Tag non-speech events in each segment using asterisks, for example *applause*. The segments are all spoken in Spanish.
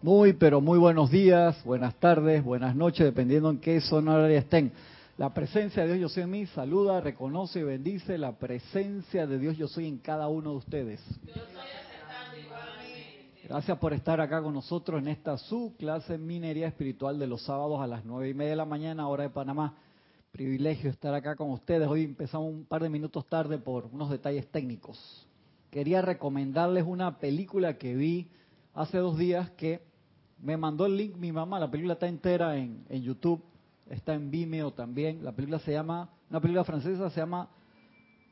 Muy, pero muy buenos días, buenas tardes, buenas noches, dependiendo en qué zona horaria estén. La presencia de Dios Yo Soy en mí saluda, reconoce y bendice la presencia de Dios Yo Soy en cada uno de ustedes. Gracias por estar acá con nosotros en esta su clase Minería Espiritual de los sábados a las nueve y media de la mañana, hora de Panamá. Privilegio estar acá con ustedes. Hoy empezamos un par de minutos tarde por unos detalles técnicos. Quería recomendarles una película que vi hace dos días que me mandó el link mi mamá, la película está entera en, YouTube, está en Vimeo también. La película se llama, una película francesa se llama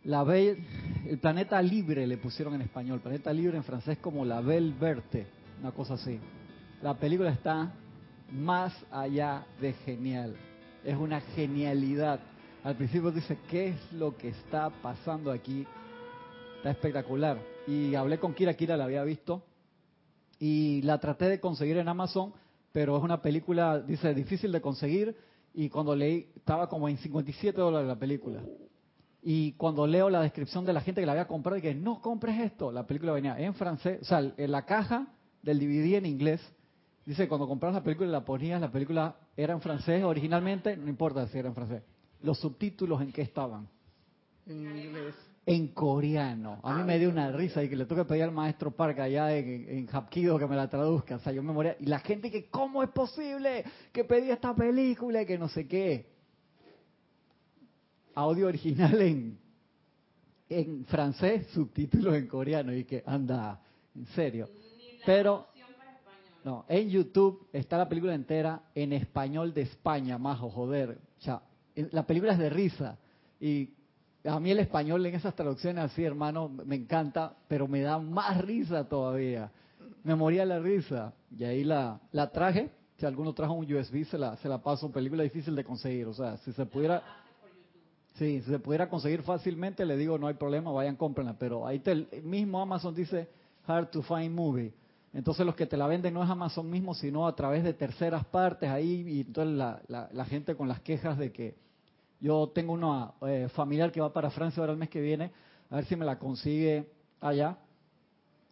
La Belle, el planeta libre le pusieron en español, planeta libre en francés como La Belle Verte, una cosa así. La película está más allá de genial, es una genialidad. Al principio dice, ¿qué es lo que está pasando aquí? Está espectacular. Y hablé con Kira, Kira la había visto, y la traté de conseguir en Amazon, pero es una película, dice, difícil de conseguir y cuando leí estaba como en 57 dólares la película. Y cuando leo la descripción de la gente que la había comprado, y que no compres esto, la película venía en francés, o sea, en la caja del DVD en inglés, dice, cuando compras la película y la ponías, la película era en francés originalmente, no importa si era en francés. Los subtítulos en qué estaban. En inglés en coreano. A mí me dio una risa y que le tuve que pedir al maestro Park allá en, en Hapkido que me la traduzca. O sea, yo me moría. Y la gente que, ¿cómo es posible que pedí esta película y que no sé qué? Audio original en, en francés, subtítulos en coreano. Y que, anda, en serio. Pero, no, en YouTube está la película entera en español de España, majo, joder. O sea, la película es de risa. Y a mí el español en esas traducciones así, hermano, me encanta, pero me da más risa todavía. Me moría la risa. Y ahí la, la traje. Si alguno trajo un USB, se la, se la paso. Película difícil de conseguir. O sea, si se pudiera... Sí, si se pudiera conseguir fácilmente, le digo, no hay problema, vayan, cómprenla. Pero ahí te, el mismo Amazon dice, hard to find movie. Entonces los que te la venden no es Amazon mismo, sino a través de terceras partes ahí. Y entonces la, la, la gente con las quejas de que yo tengo una eh, familiar que va para Francia ahora el mes que viene, a ver si me la consigue allá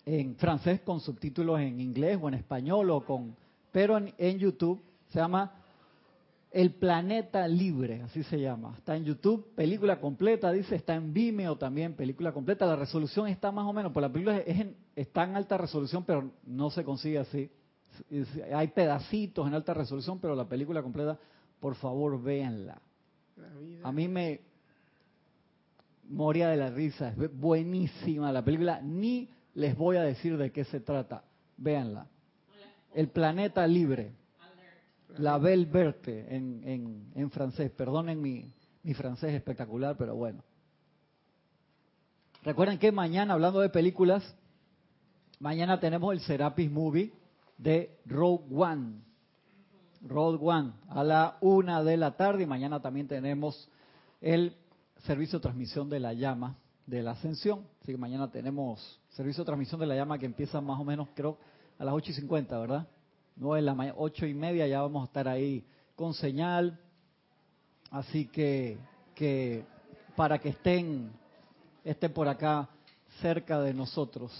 en francés con subtítulos en inglés o en español o con, pero en, YouTube se llama El Planeta Libre, así se llama. Está en YouTube, película completa, dice, está en Vimeo también, película completa. La resolución está más o menos, pues la película es está en alta resolución, pero no se consigue así. Hay pedacitos en alta resolución, pero la película completa, por favor, véanla. A mí me moría de la risa. Es buenísima la película. Ni les voy a decir de qué se trata. Véanla. El planeta libre. La Belle Verte en, en, en francés. Perdonen mi, mi francés espectacular, pero bueno. Recuerden que mañana, hablando de películas, mañana tenemos el Serapis Movie de Rogue One. Road One a la una de la tarde y mañana también tenemos el servicio de transmisión de la llama de la ascensión. Así que mañana tenemos servicio de transmisión de la llama que empieza más o menos creo a las ocho y cincuenta, ¿verdad? No es la mañana, ocho y media ya vamos a estar ahí con señal. Así que, que para que estén, estén por acá cerca de nosotros.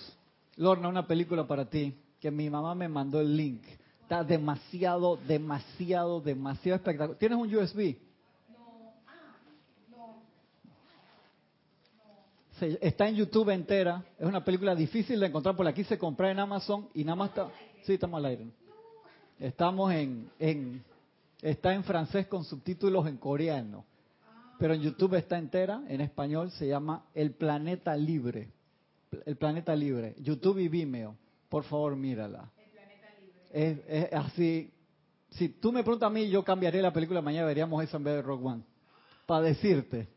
Lorna, una película para ti, que mi mamá me mandó el link Está demasiado, demasiado, demasiado espectacular. ¿Tienes un USB? No. Ah, no. está en YouTube entera. Es una película difícil de encontrar. Por aquí se compra en Amazon y nada más está. Sí, estamos al aire. Estamos en, en. Está en francés con subtítulos en coreano. Pero en YouTube está entera. En español se llama El Planeta Libre. El Planeta Libre. YouTube y Vimeo. Por favor, mírala es, así. Si tú me preguntas a mí, yo cambiaría la película mañana, veríamos eso en vez de Rock One. Para decirte,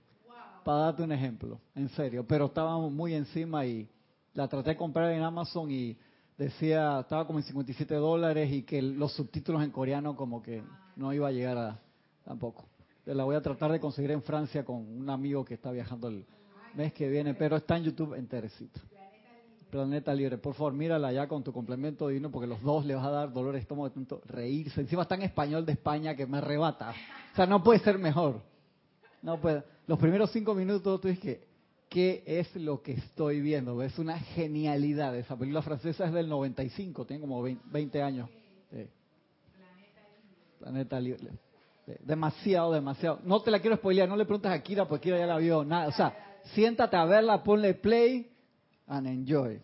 para darte un ejemplo, en serio. Pero estábamos muy encima y la traté de comprar en Amazon y decía, estaba como en 57 dólares y que los subtítulos en coreano como que no iba a llegar a tampoco. La voy a tratar de conseguir en Francia con un amigo que está viajando el mes que viene, pero está en YouTube enterecito. Planeta Libre. Por favor, mírala ya con tu complemento divino porque los dos le vas a dar dolor estómago de tanto reírse. Encima está en español de España que me arrebata. O sea, no puede ser mejor. No puede. Los primeros cinco minutos tú dices que, ¿qué es lo que estoy viendo? Es una genialidad. Esa película francesa es del 95, tiene como 20 años. Planeta Libre. Demasiado, demasiado. No te la quiero spoilear, no le preguntes a Kira porque Kira ya la vio. Nada. O sea, siéntate a verla, ponle play and enjoy.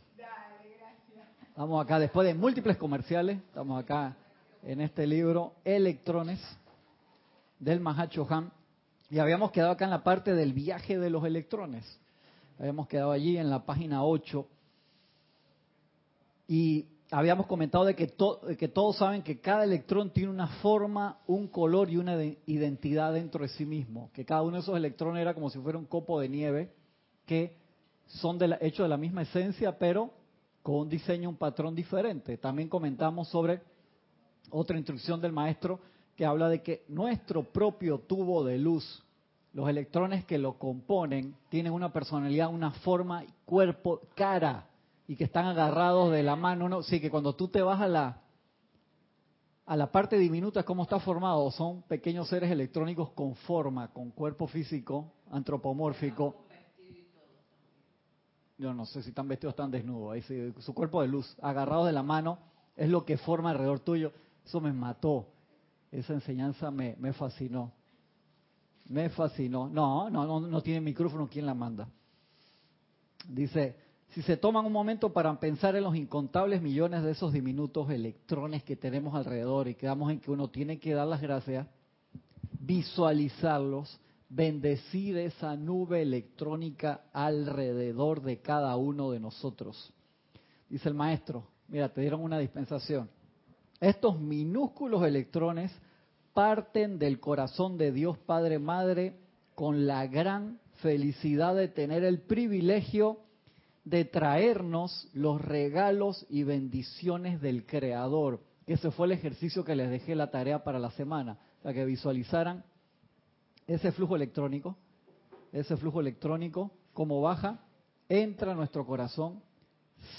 Vamos acá, después de múltiples comerciales, estamos acá en este libro, Electrones, del Mahacho Han. Y habíamos quedado acá en la parte del viaje de los electrones. Habíamos quedado allí en la página 8. Y habíamos comentado de que, que todos saben que cada electrón tiene una forma, un color y una identidad dentro de sí mismo. Que cada uno de esos electrones era como si fuera un copo de nieve que son de hechos de la misma esencia, pero con un diseño, un patrón diferente. También comentamos sobre otra instrucción del maestro que habla de que nuestro propio tubo de luz, los electrones que lo componen, tienen una personalidad, una forma, cuerpo, cara, y que están agarrados de la mano. ¿no? Sí, que cuando tú te vas a la, a la parte diminuta, ¿cómo está formado? Son pequeños seres electrónicos con forma, con cuerpo físico, antropomórfico. Yo no sé si están vestidos, están desnudos. Su cuerpo de luz, agarrados de la mano, es lo que forma alrededor tuyo. Eso me mató. Esa enseñanza me, me fascinó. Me fascinó. No, no, no, no tiene micrófono. ¿Quién la manda? Dice, si se toman un momento para pensar en los incontables millones de esos diminutos electrones que tenemos alrededor y quedamos en que uno tiene que dar las gracias, visualizarlos, bendecir esa nube electrónica alrededor de cada uno de nosotros. Dice el maestro, mira, te dieron una dispensación. Estos minúsculos electrones parten del corazón de Dios Padre Madre con la gran felicidad de tener el privilegio de traernos los regalos y bendiciones del Creador. Ese fue el ejercicio que les dejé la tarea para la semana, para que visualizaran ese flujo electrónico, ese flujo electrónico, como baja, entra a nuestro corazón,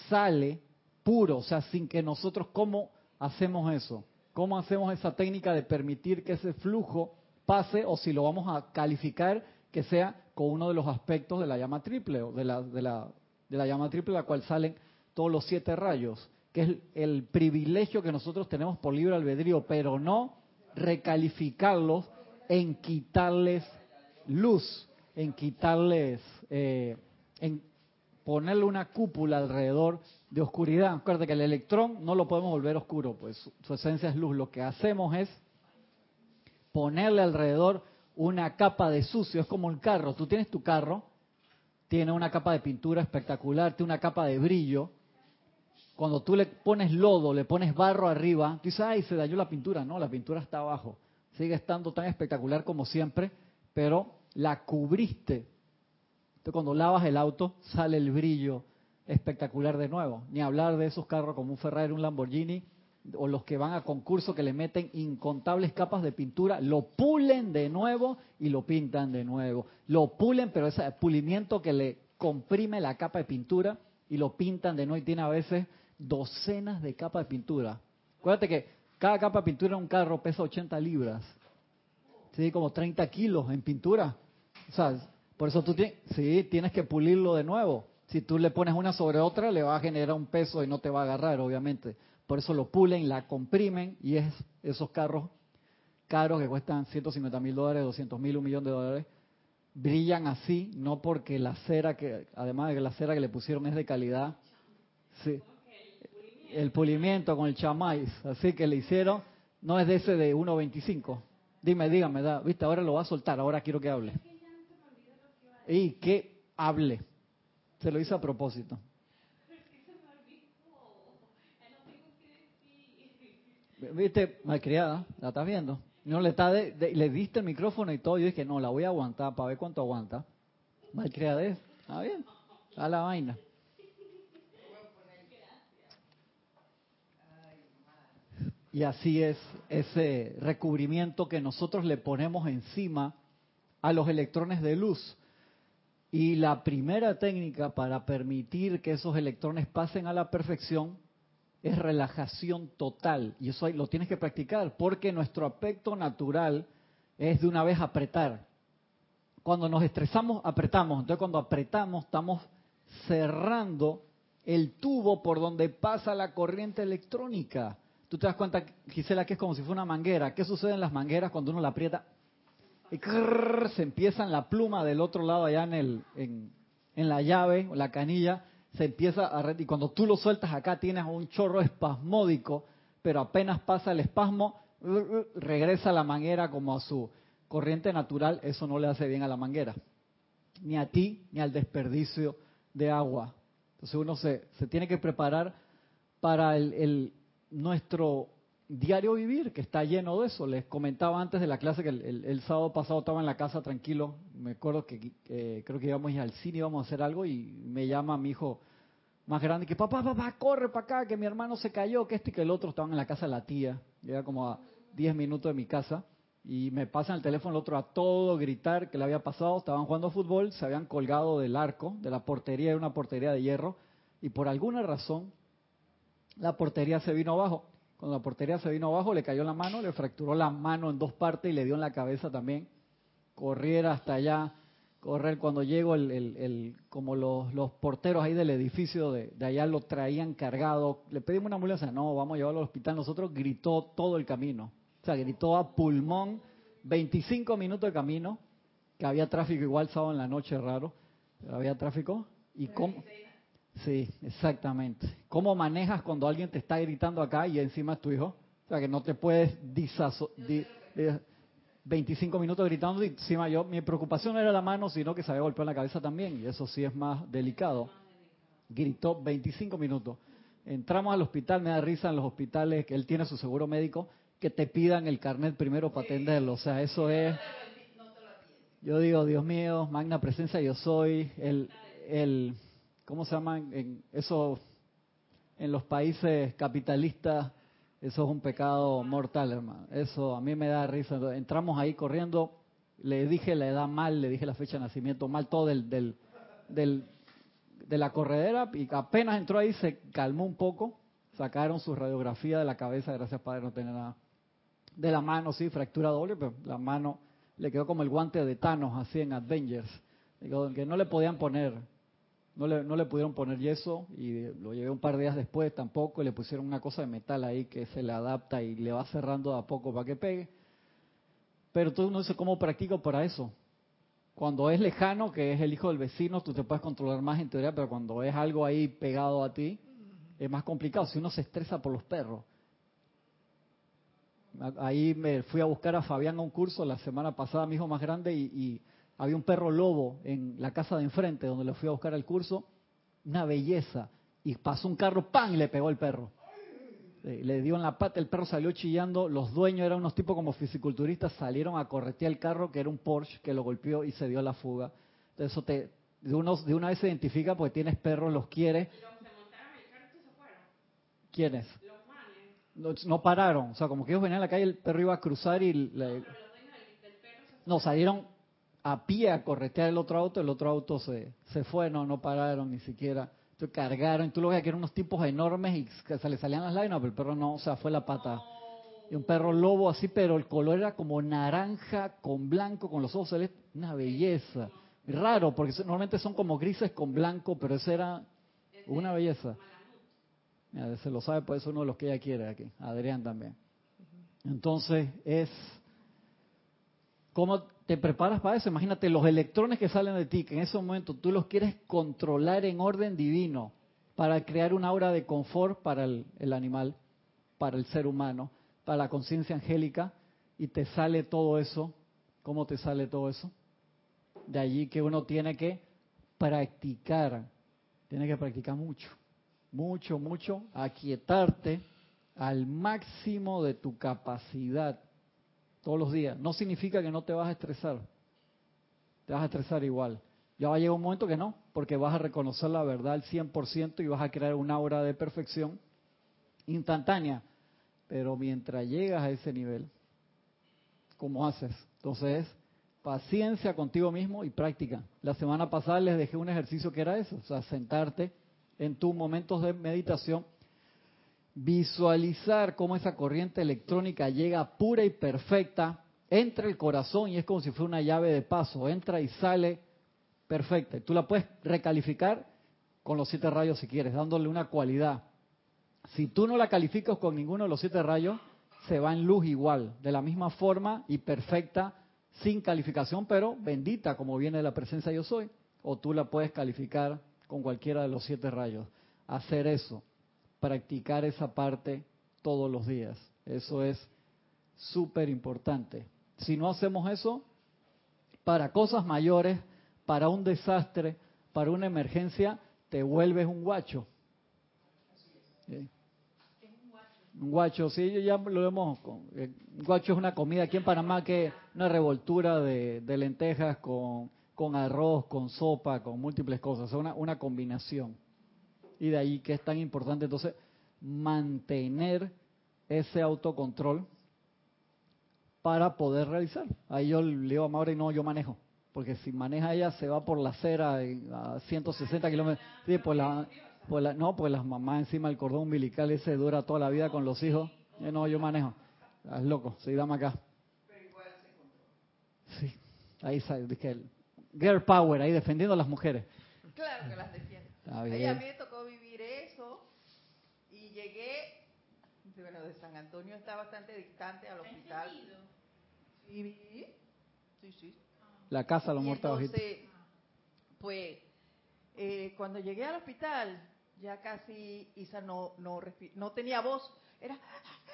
sale puro, o sea, sin que nosotros, ¿cómo hacemos eso? ¿Cómo hacemos esa técnica de permitir que ese flujo pase o si lo vamos a calificar que sea con uno de los aspectos de la llama triple o de la, de la de la llama triple, la cual salen todos los siete rayos, que es el, privilegio que nosotros tenemos por libre albedrío, pero no recalificarlos en quitarles luz, en quitarles, eh, en ponerle una cúpula alrededor de oscuridad. Acuérdate que el electrón no lo podemos volver oscuro, pues su, su esencia es luz. Lo que hacemos es ponerle alrededor una capa de sucio. Es como un carro. Tú tienes tu carro tiene una capa de pintura espectacular, tiene una capa de brillo. Cuando tú le pones lodo, le pones barro arriba, tú dices, ay, se dañó la pintura. No, la pintura está abajo. Sigue estando tan espectacular como siempre, pero la cubriste. Entonces, cuando lavas el auto, sale el brillo espectacular de nuevo. Ni hablar de esos carros como un Ferrari, un Lamborghini, o los que van a concurso que le meten incontables capas de pintura, lo pulen de nuevo y lo pintan de nuevo. Lo pulen, pero ese pulimiento que le comprime la capa de pintura y lo pintan de nuevo y tiene a veces docenas de capas de pintura. Acuérdate que cada capa de pintura en un carro pesa 80 libras. Sí, como 30 kilos en pintura. O sea, por eso tú sí, tienes que pulirlo de nuevo. Si tú le pones una sobre otra, le va a generar un peso y no te va a agarrar, obviamente. Por eso lo pulen, la comprimen y es esos carros caros que cuestan 150 mil dólares, 200 mil, un millón de dólares, brillan así, no porque la cera que, además de que la cera que le pusieron es de calidad, sí, el pulimiento con el chamais, así que le hicieron, no es de ese de 1.25. Dime, dígame, da, viste, ahora lo va a soltar, ahora quiero que hable. Y que hable. Se lo hice a propósito. Viste, malcriada, la estás viendo. No le está le diste el micrófono y todo. Yo dije, no, la voy a aguantar para ver cuánto aguanta. Malcriada es. Está bien. A la vaina. Y así es ese recubrimiento que nosotros le ponemos encima a los electrones de luz. Y la primera técnica para permitir que esos electrones pasen a la perfección es relajación total. Y eso lo tienes que practicar, porque nuestro aspecto natural es de una vez apretar. Cuando nos estresamos, apretamos. Entonces cuando apretamos, estamos cerrando el tubo por donde pasa la corriente electrónica. Tú te das cuenta, Gisela, que es como si fuera una manguera. ¿Qué sucede en las mangueras cuando uno la aprieta? Y se empieza en la pluma del otro lado, allá en, el, en, la llave, la canilla, se empieza a... Y cuando tú lo sueltas acá tienes un chorro espasmódico, pero apenas pasa el espasmo, regresa la manguera como a su corriente natural. Eso no le hace bien a la manguera, ni a ti, ni al desperdicio de agua. Entonces uno se, se tiene que preparar para el, nuestro diario vivir, que está lleno de eso. Les comentaba antes de la clase que el, sábado pasado estaba en la casa tranquilo. Me acuerdo que creo que íbamos al cine, íbamos a hacer algo y me llama mi hijo más grande que papá, papá, corre para acá, que mi hermano se cayó, que este y que el otro estaban en la casa de la tía. Llega como a 10 minutos de mi casa y me pasan el teléfono el otro a todo gritar que le había pasado. Estaban jugando fútbol, se habían colgado del arco, de la portería, de una portería de hierro y por alguna razón la portería se vino abajo. Cuando la portería se vino abajo, le cayó la mano, le fracturó la mano en dos partes y le dio en la cabeza también. Corriera hasta allá, correr cuando llego, el, el, como los, los, porteros ahí del edificio de, de, allá lo traían cargado. Le pedimos una ambulancia, no, vamos a llevarlo al hospital. Nosotros gritó todo el camino. O sea, gritó a pulmón, 25 minutos de camino, que había tráfico igual sábado en la noche, raro. Había tráfico. ¿Y cómo? Sí, exactamente. ¿Cómo manejas cuando alguien te está gritando acá y encima es tu hijo? O sea, que no te puedes disaso 25 minutos gritando y encima yo, mi preocupación no era la mano, sino que se había golpeado en la cabeza también, y eso sí es más delicado. Gritó 25 minutos. Entramos al hospital, me da risa en los hospitales, que él tiene su seguro médico, que te pidan el carnet primero para atenderlo. O sea, eso es... Yo digo, Dios mío, magna presencia yo soy, el, el ¿cómo se llaman? En eso, en los países capitalistas, eso es un pecado mortal, hermano. Eso a mí me da risa. Entramos ahí corriendo, le dije la edad mal, le dije la fecha de nacimiento mal, todo del, del, del de la corredera y apenas entró ahí se calmó un poco, sacaron su radiografía de la cabeza, gracias Padre, no tiene nada. De la mano, sí, fractura doble, pero la mano le quedó como el guante de Thanos, así en Avengers, que no le podían poner no le, no le pudieron poner yeso y lo llevé un par de días después tampoco. Le pusieron una cosa de metal ahí que se le adapta y le va cerrando a poco para que pegue. Pero tú no sé cómo practico para eso. Cuando es lejano, que es el hijo del vecino, tú te puedes controlar más en teoría, pero cuando es algo ahí pegado a ti, es más complicado. Si uno se estresa por los perros. Ahí me fui a buscar a Fabián a un curso la semana pasada, mi hijo más grande, y había un perro lobo en la casa de enfrente donde le fui a buscar el curso, una belleza. Y pasó un carro, ¡pam! y le pegó el perro. Eh, le dio en la pata, el perro salió chillando. Los dueños eran unos tipos como fisiculturistas, salieron a corretear el carro, que era un Porsche, que lo golpeó y se dio la fuga. Entonces, eso te, de, unos, de una vez se identifica porque tienes perros, los quieres. ¿Quiénes? No, no, pararon, o sea, como que ellos venían a la calle, el perro iba a cruzar y... no, salieron a pie a corretear el otro auto, el otro auto se, se fue, no, no pararon ni siquiera. Entonces cargaron, tú lo ves que eran unos tipos enormes y que se le salían las lágrimas, pero el perro no, o sea, fue la pata. Y un perro lobo así, pero el color era como naranja con blanco, con los ojos celestes, una belleza. Raro, porque normalmente son como grises con blanco, pero ese era una belleza. Se lo sabe, pues es uno de los que ella quiere aquí. Adrián también. Entonces es ¿Cómo te preparas para eso? Imagínate los electrones que salen de ti, que en ese momento tú los quieres controlar en orden divino para crear una aura de confort para el, animal, para el ser humano, para la conciencia angélica, y te sale todo eso. ¿Cómo te sale todo eso? De allí que uno tiene que practicar, tiene que practicar mucho, mucho, mucho, aquietarte al máximo de tu capacidad todos los días. No significa que no te vas a estresar. Te vas a estresar igual. Ya va a llegar un momento que no, porque vas a reconocer la verdad al 100% y vas a crear una obra de perfección instantánea. Pero mientras llegas a ese nivel, ¿cómo haces? Entonces, paciencia contigo mismo y práctica. La semana pasada les dejé un ejercicio que era eso, o sea, sentarte en tus momentos de meditación visualizar cómo esa corriente electrónica llega pura y perfecta, entra el corazón y es como si fuera una llave de paso, entra y sale perfecta. Tú la puedes recalificar con los siete rayos si quieres, dándole una cualidad. Si tú no la calificas con ninguno de los siete rayos, se va en luz igual, de la misma forma y perfecta, sin calificación, pero bendita como viene de la presencia yo soy. O tú la puedes calificar con cualquiera de los siete rayos. Hacer eso, practicar esa parte todos los días. Eso es súper importante. Si no hacemos eso, para cosas mayores, para un desastre, para una emergencia, te vuelves un guacho. Un guacho, sí, ya lo vemos. Eh, un guacho es una comida aquí en Panamá que una revoltura de, lentejas con, con, arroz, con sopa, con múltiples cosas. Una, una combinación. Y de ahí que es tan importante entonces mantener ese autocontrol para poder realizar. Ahí yo le digo a Maura no, yo manejo. Porque si maneja ella se va por la acera a 160 kilómetros. Sí, pues pues la, no, pues las mamás encima del cordón umbilical ese dura toda la vida con los hijos. Eh, no, yo manejo. Es loco, sí, dame acá. Sí, ahí sale, dije, girl power, ahí defendiendo a las mujeres. Claro que las defiende. A mí me tocó vivir eso y llegué, bueno, de San Antonio está bastante distante al hospital. Sí, sí, sí. La casa lo muerto Entonces, pues, eh, cuando llegué al hospital, ya casi Isa no no no tenía voz, era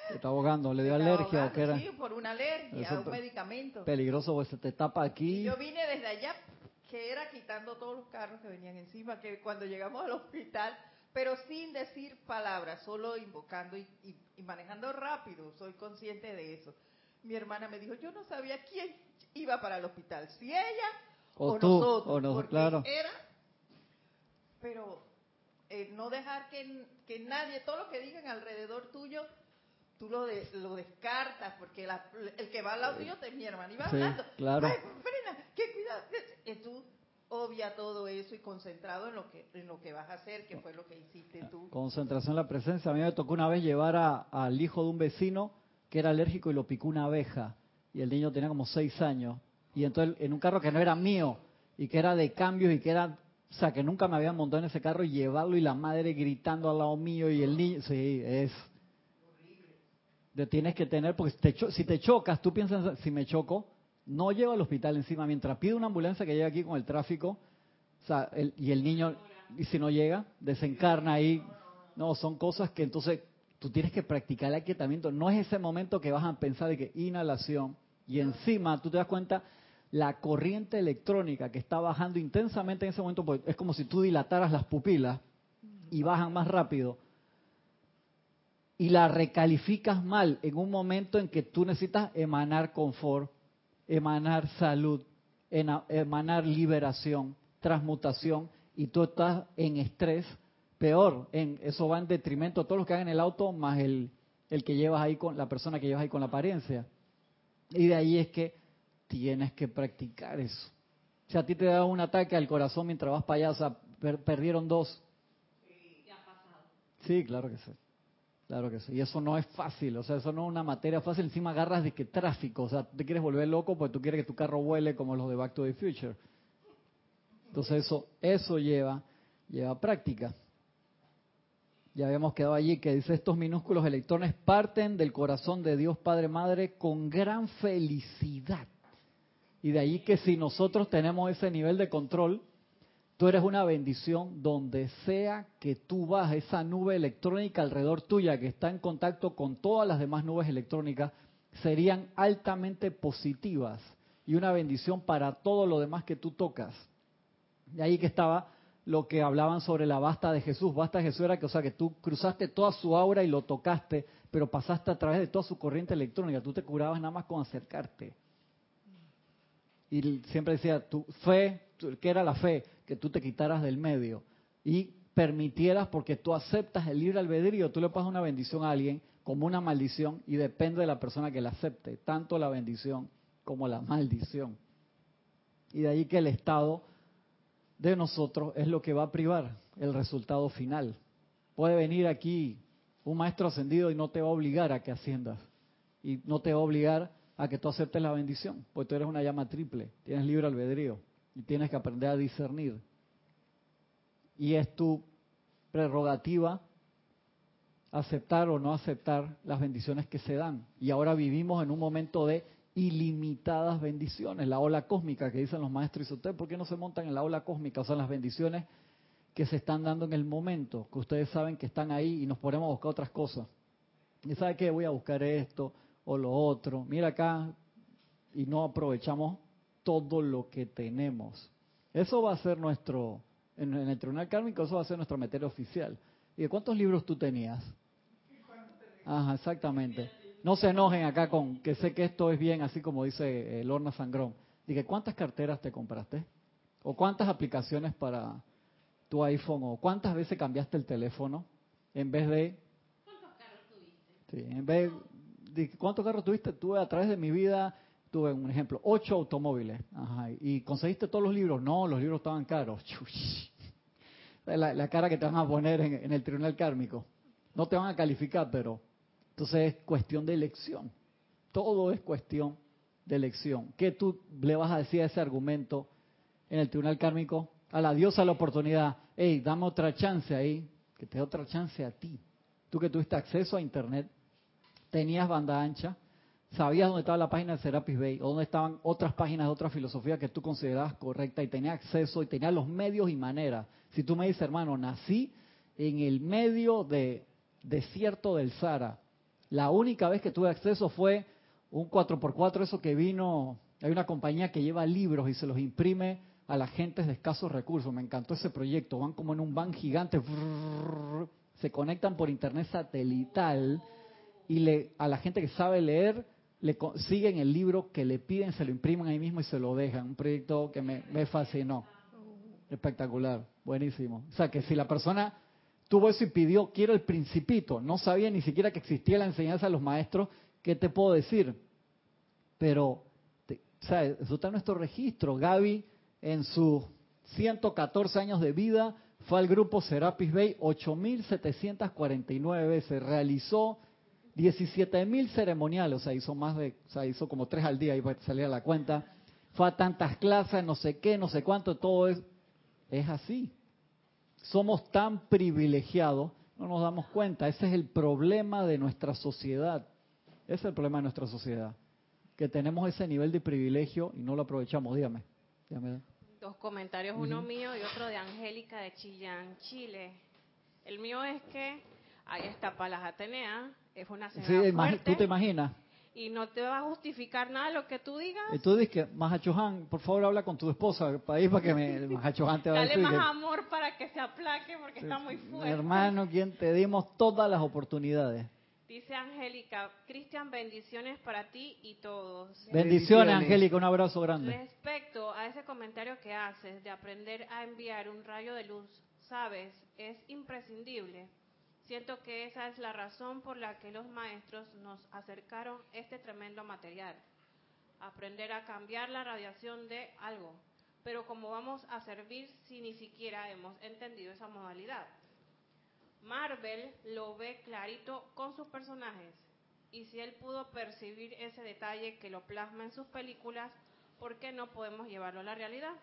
se está ahogando, le dio alergia o qué era? Sí, por una alergia, un medicamento. Peligroso, pues se te tapa aquí. yo vine desde allá, que era quitando todos los carros que venían encima, que cuando llegamos al hospital, pero sin decir palabras, solo invocando y, manejando rápido, soy consciente de eso. Mi hermana me dijo, yo no sabía quién iba para el hospital, si ella o, nosotros, o nosotros, claro. era, pero eh, no dejar que, que, nadie, todo lo que digan alrededor tuyo, tú lo, lo descartas, porque el que va al lado tuyo es mi hermano, y va hablando, claro. frena, cuidado, y tú obvia todo eso y concentrado en lo que en lo que vas a hacer, que fue lo que hiciste tú. Concentración en la presencia. A mí me tocó una vez llevar al hijo de un vecino que era alérgico y lo picó una abeja, y el niño tenía como seis años, y entonces en un carro que no era mío, y que era de cambios y que era o sea, que nunca me habían montado en ese carro y llevarlo y la madre gritando al lado mío y el niño. Sí, es. Te tienes que tener, porque si te chocas, tú piensas, si me choco, no llevo al hospital encima. Mientras pido una ambulancia que llegue aquí con el tráfico, y el niño, y si no llega, desencarna ahí. No, son cosas que entonces tú tienes que practicar el aquietamiento. No es ese momento que vas a pensar de que inhalación y encima tú te das cuenta la corriente electrónica que está bajando intensamente en ese momento, pues es como si tú dilataras las pupilas y bajan más rápido, y la recalificas mal en un momento en que tú necesitas emanar confort, emanar salud, emanar liberación, transmutación, y tú estás en estrés, peor, en, eso va en detrimento de todos los que hagan el auto, más el, el que llevas ahí con la persona que llevas ahí con la apariencia. Y de ahí es que tienes que practicar eso. Si a ti te da un ataque al corazón mientras vas para allá, o sea, perdieron dos. Sí, ha pasado. Sí, claro que sí. Claro que sí. Y eso no es fácil, o sea, eso no es una materia fácil. Encima agarras de que tráfico, o sea, te quieres volver loco porque tú quieres que tu carro vuele como los de Back to the Future. Entonces eso, eso lleva, lleva práctica. Ya habíamos quedado allí que dice estos minúsculos electrones parten del corazón de Dios Padre Madre con gran felicidad y de ahí que si nosotros tenemos ese nivel de control, tú eres una bendición donde sea que tú vas, esa nube electrónica alrededor tuya que está en contacto con todas las demás nubes electrónicas, serían altamente positivas y una bendición para todo lo demás que tú tocas. De ahí que estaba lo que hablaban sobre la basta de Jesús. Basta de Jesús era que, o sea, que tú cruzaste toda su aura y lo tocaste, pero pasaste a través de toda su corriente electrónica. Tú te curabas nada más con acercarte y siempre decía, tu fe, ¿qué era la fe? Que tú te quitaras del medio y permitieras, porque tú aceptas el libre albedrío, tú le pasas una bendición a alguien como una maldición y depende de la persona que la acepte, tanto la bendición como la maldición. Y de ahí que el estado de nosotros es lo que va a privar el resultado final. Puede venir aquí un maestro ascendido y no te va a obligar a que asciendas. Y no te va a obligar a que tú aceptes la bendición, pues tú eres una llama triple, tienes libre albedrío y tienes que aprender a discernir. Y es tu prerrogativa aceptar o no aceptar las bendiciones que se dan. Y ahora vivimos en un momento de ilimitadas bendiciones, la ola cósmica que dicen los maestros. Y usted, ¿por qué no se montan en la ola cósmica? O sea, las bendiciones que se están dando en el momento, que ustedes saben que están ahí y nos ponemos a buscar otras cosas. Y sabe que voy a buscar esto o lo otro. Mira acá y no aprovechamos todo lo que tenemos. Eso va a ser nuestro, en, el tribunal kármico, eso va a ser nuestra materia oficial. ¿Y de cuántos libros tú tenías? Ajá, exactamente. No se enojen acá con que sé que esto es bien, así como dice eh, Lorna Sangrón. Dije, ¿cuántas carteras te compraste? ¿O cuántas aplicaciones para tu iPhone? ¿O cuántas veces cambiaste el teléfono? En vez de... ¿Cuántos carros tuviste? Sí, en vez de... ¿Cuántos carros tuviste? Tuve a través de mi vida, tuve un ejemplo, ocho automóviles. ¿Y conseguiste todos los libros? No, los libros estaban caros. *laughs* La, cara que te van a poner en, en el tribunal kármico. No te van a calificar, pero entonces es cuestión de elección. Todo es cuestión de elección. ¿Qué tú le vas a decir a ese argumento en el tribunal kármico? A la diosa la oportunidad. Hey, dame otra chance ahí. Que te dé otra chance a ti. Tú que tuviste acceso a internet, tenías banda ancha, sabías dónde estaba la página de Serapis Bay, o dónde estaban otras páginas de otra filosofía que tú considerabas correcta y tenías acceso y tenías los medios y maneras. Si tú me dices, hermano, nací en el medio de desierto del Sahara, la única vez que tuve acceso fue un 4x4, eso que vino, hay una compañía que lleva libros y se los imprime a la gente de escasos recursos. Me encantó ese proyecto. Van como en un van gigante, se conectan por internet satelital y le, a la gente que sabe leer le siguen el libro que le piden, se lo imprimen ahí mismo y se lo dejan. Un proyecto que me, fascinó. Espectacular, buenísimo. O sea que si la persona tuvo eso y pidió, quiero el principito. No sabía ni siquiera que existía la enseñanza de los maestros. ¿Qué te puedo decir? Pero, ¿sabes? Eso está en nuestro registro. Gaby, en sus 114 años de vida, fue al grupo Serapis Bay 8.749 veces. Realizó 17.000 ceremoniales, o sea, hizo más de, o sea, hizo como tres al día, y salir a la cuenta. Fue a tantas clases, no sé qué, no sé cuánto, todo es, es así somos tan privilegiados, no nos damos cuenta. Ese es el problema de nuestra sociedad. Ese es el problema de nuestra sociedad. Que tenemos ese nivel de privilegio y no lo aprovechamos. Dígame. Dos comentarios, uno mío y otro de Angélica de Chillán, Chile. El mío es que ahí está Palas Atenea, es una señora sí, ¿Tú te imaginas? y no te va a justificar nada lo que tú digas. Y tú dices que, Mahachohan, por favor habla con tu esposa para ir para que me, Mahachohan te va a decir. Dale más amor para que se aplaque porque está muy fuerte. Hermano, quien te dimos todas las oportunidades. Dice Angélica, Cristian, bendiciones para ti y todos. Bendiciones, Angélica, un abrazo grande. Respecto a ese comentario que haces de aprender a enviar un rayo de luz, sabes, es imprescindible Siento que esa es la razón por la que los maestros nos acercaron este tremendo material. Aprender a cambiar la radiación de algo. Pero ¿cómo vamos a servir si ni siquiera hemos entendido esa modalidad? Marvel lo ve clarito con sus personajes. Y si él pudo percibir ese detalle que lo plasma en sus películas, ¿por qué no podemos llevarlo a la realidad?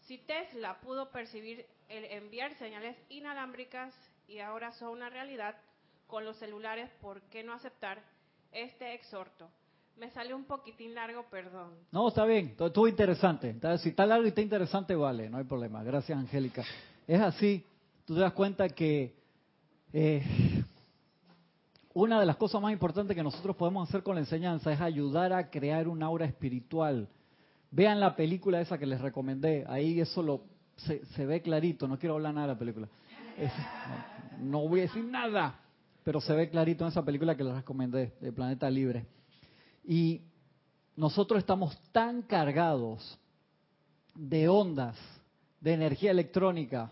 Si Tesla pudo percibir el enviar señales inalámbricas y ahora son una realidad con los celulares, ¿por qué no aceptar este exhorto? Me sale un poquitín largo, perdón. No, está bien, estuvo interesante. Si está largo y está interesante, vale, no hay problema. Gracias, Angélica. Es así, tú te das cuenta que eh, una de las cosas más importantes que nosotros podemos hacer con la enseñanza es ayudar a crear un aura espiritual. Vean la película esa que les recomendé, ahí eso lo, se, se ve clarito, no quiero hablar nada de la película no, voy a decir nada, pero se ve clarito en esa película que les recomendé, de Planeta Libre. Y nosotros estamos tan cargados de ondas, de energía electrónica,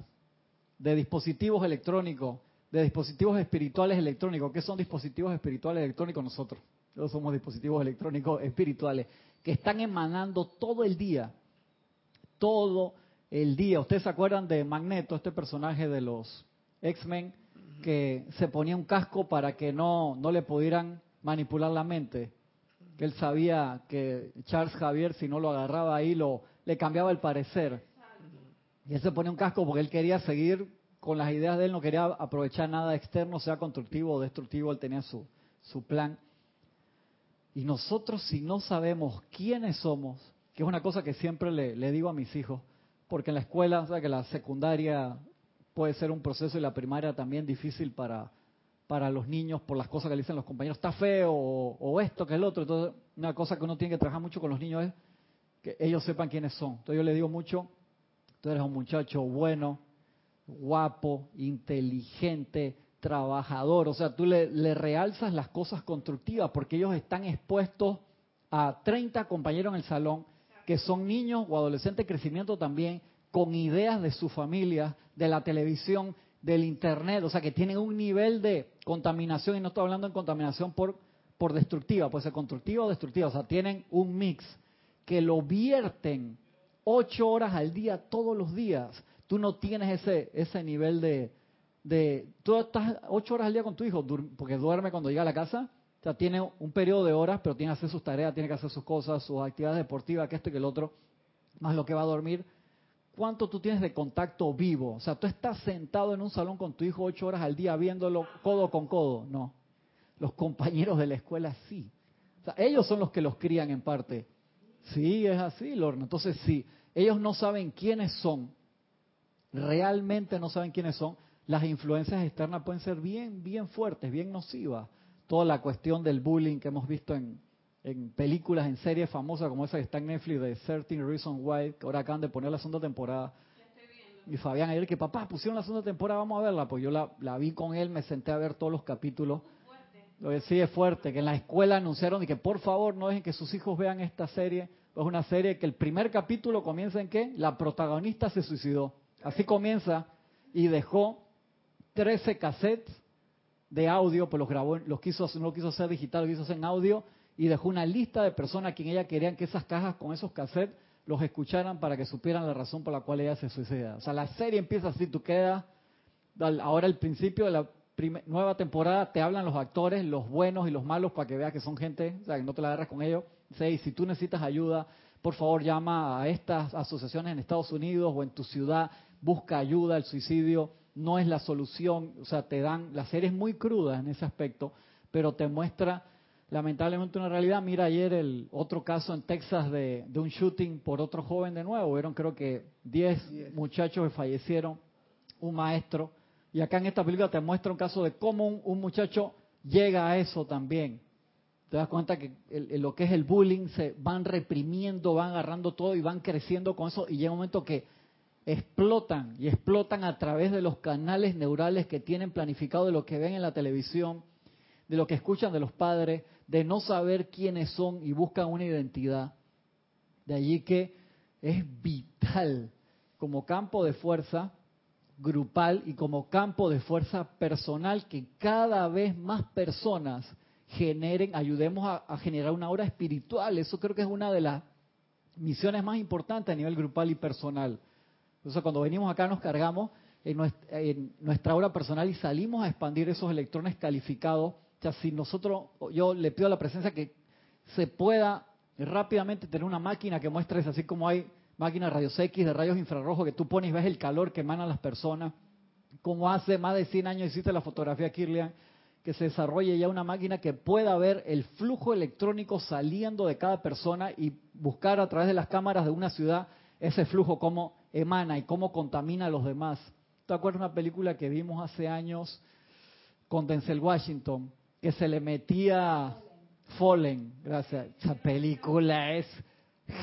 de dispositivos electrónicos, de dispositivos espirituales electrónicos. ¿Qué son dispositivos espirituales electrónicos nosotros? Nosotros somos dispositivos electrónicos espirituales que están emanando todo el día, todo el día. ¿Ustedes se acuerdan de Magneto, este personaje de los X-Men, que se ponía un casco para que no, no le pudieran manipular la mente? Que él sabía que Charles Javier, si no lo agarraba ahí, lo, le cambiaba el parecer. Y él se ponía un casco porque él quería seguir con las ideas de él, no quería aprovechar nada externo, sea constructivo o destructivo, él tenía su, su plan. Y nosotros si no sabemos quiénes somos, que es una cosa que siempre le, le digo a mis hijos, porque en la escuela, o sea, que la secundaria puede ser un proceso y la primaria también difícil para, para los niños por las cosas que le dicen los compañeros, está feo o, esto que el otro. Entonces, una cosa que uno tiene que trabajar mucho con los niños es que ellos sepan quiénes son. Entonces yo le digo mucho, tú eres un muchacho bueno, guapo, inteligente, trabajador. O sea, tú le, le realzas las cosas constructivas porque ellos están expuestos a 30 compañeros en el salón que son niños o adolescentes de crecimiento también, con ideas de su familia, de la televisión, del internet, o sea que tienen un nivel de contaminación, y no estoy hablando de contaminación por, por destructiva, puede ser constructiva o destructiva, o sea, tienen un mix que lo vierten ocho horas al día todos los días. Tú no tienes ese, ese nivel de, de... Tú estás ocho horas al día con tu hijo, porque duerme cuando llega a la casa, o sea, tiene un periodo de horas, pero tiene que hacer sus tareas, tiene que hacer sus cosas, sus actividades deportivas, que esto y que el otro, más lo que va a dormir. ¿Cuánto tú tienes de contacto vivo? O sea, tú estás sentado en un salón con tu hijo ocho horas al día viéndolo codo con codo. No. Los compañeros de la escuela sí. O sea, ellos son los que los crían en parte. Sí, es así, Lorna. Entonces, sí, ellos no saben quiénes son, realmente no saben quiénes son, las influencias externas pueden ser bien, bien fuertes, bien nocivas toda la cuestión del bullying que hemos visto en, películas, en series famosas como esa que está en Netflix de 13 Reasons Why, que ahora acaban de poner la segunda temporada. Y Fabián ayer que papá, pusieron la segunda temporada, vamos a verla. Pues yo la, vi con él, me senté a ver todos los capítulos. Lo que sí es fuerte, que en la escuela anunciaron y que por favor no dejen que sus hijos vean esta serie. Es una serie que el primer capítulo comienza en que la protagonista se suicidó. Así comienza y dejó 13 cassettes de audio, pues los grabó, los quiso, no quiso hacer digital, lo quiso hacer en audio y dejó una lista de personas a quien ella querían que esas cajas con esos cassettes los escucharan para que supieran la razón por la cual ella se suicida. O sea, la serie empieza así, tú quedas, ahora al principio de la nueva temporada te hablan los actores, los buenos y los malos, para que veas que son gente, o sea, que no te la agarras con ellos. y si tú necesitas ayuda, por favor llama a estas asociaciones en Estados Unidos o en tu ciudad, busca ayuda, el suicidio no es la solución, o sea, te dan, la serie es muy cruda en ese aspecto, pero te muestra lamentablemente una realidad. Mira ayer el otro caso en Texas de, un shooting por otro joven de nuevo, vieron creo que 10 muchachos que fallecieron, un maestro, y acá en esta película te muestra un caso de cómo un, muchacho llega a eso también. Te das cuenta que lo que es el bullying se van reprimiendo, van agarrando todo y van creciendo con eso y llega un momento que explotan y explotan a través de los canales neurales que tienen planificado de lo que ven en la televisión, de lo que escuchan de los padres, de no saber quiénes son y buscan una identidad. De allí que es vital como campo de fuerza grupal y como campo de fuerza personal que cada vez más personas generen, ayudemos a, a generar una obra espiritual. Eso creo que es una de las misiones más importantes a nivel grupal y personal entonces, cuando venimos acá nos cargamos en nuestra, obra personal y salimos a expandir esos electrones calificados. O sea, si nosotros, yo le pido a la presencia que se pueda rápidamente tener una máquina que muestre, así como hay máquinas rayos X de rayos infrarrojos que tú pones y ves el calor que emanan las personas. Como hace más de 100 años existe la fotografía Kirlian, que se desarrolle ya una máquina que pueda ver el flujo electrónico saliendo de cada persona y buscar a través de las cámaras de una ciudad ese flujo, cómo emana y cómo contamina a los demás. ¿Te acuerdas una película que vimos hace años con Denzel Washington? Que se le metía Fallen, gracias. Esa película es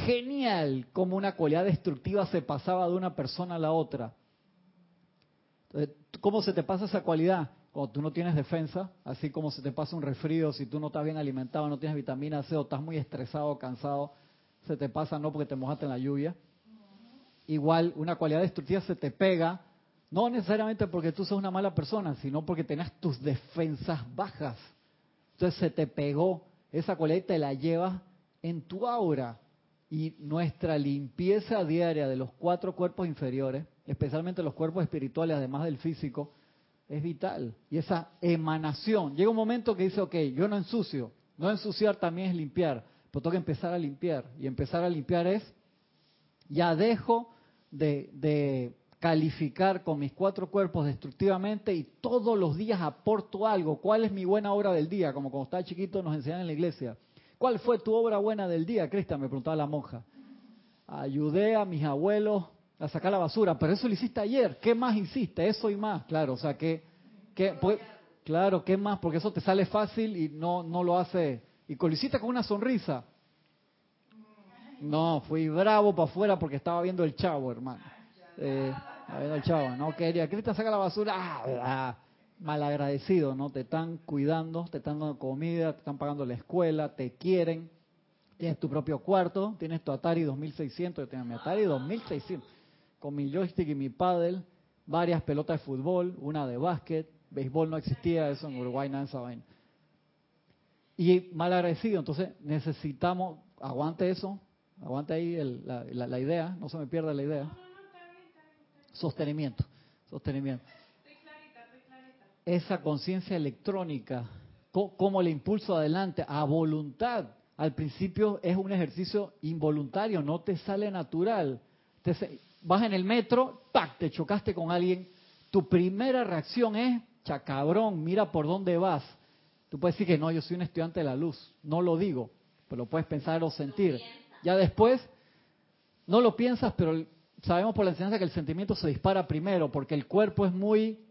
genial, como una cualidad destructiva se pasaba de una persona a la otra. ¿Cómo se te pasa esa cualidad? Cuando tú no tienes defensa, así como se te pasa un resfrío, si tú no estás bien alimentado, no tienes vitamina C o estás muy estresado, cansado, se te pasa no porque te mojaste en la lluvia, igual una cualidad destructiva se te pega, no necesariamente porque tú seas una mala persona, sino porque tenés tus defensas bajas. Entonces se te pegó esa cualidad y te la llevas en tu aura. Y nuestra limpieza diaria de los cuatro cuerpos inferiores, especialmente los cuerpos espirituales, además del físico, es vital. Y esa emanación, llega un momento que dice, ok, yo no ensucio, no ensuciar también es limpiar, pero tengo que empezar a limpiar. Y empezar a limpiar es, ya dejo de, calificar con mis cuatro cuerpos destructivamente y todos los días aporto algo. ¿Cuál es mi buena obra del día? Como cuando estaba chiquito nos enseñan en la iglesia. ¿Cuál fue tu obra buena del día, Cristian? Me preguntaba la monja. Ayudé a mis abuelos a sacar la basura, pero eso lo hiciste ayer. ¿Qué más hiciste? Eso y más, claro. O sea, que, que pues, claro, ¿qué más? Porque eso te sale fácil y no, no lo hace. Y lo hiciste con una sonrisa. No, fui bravo para afuera porque estaba viendo el chavo, hermano. Eh, viendo el chavo, no quería. Cristian saca la basura. Ah, ah, malagradecido, ¿no? Te están cuidando, te están dando comida, te están pagando la escuela, te quieren. Tienes tu propio cuarto, tienes tu Atari 2600, yo tengo mi Atari 2600 con mi joystick y mi paddle, varias pelotas de fútbol, una de básquet, béisbol no existía, eso en Uruguay nada esa vaina. Y mal agradecido, entonces necesitamos, aguante eso, aguante ahí la, idea, no se me pierda la idea. Sostenimiento, sostenimiento. Esa conciencia electrónica, ¿cómo le impulso adelante? A voluntad. Al principio es un ejercicio involuntario, no te sale natural. Te, vas en el metro, ¡pac! te chocaste con alguien, tu primera reacción es, chacabrón, mira por dónde vas. Tú puedes decir que no, yo soy un estudiante de la luz, no lo digo, pero lo puedes pensar o sentir. Ya después, no lo piensas, pero sabemos por la enseñanza que el sentimiento se dispara primero, porque el cuerpo es muy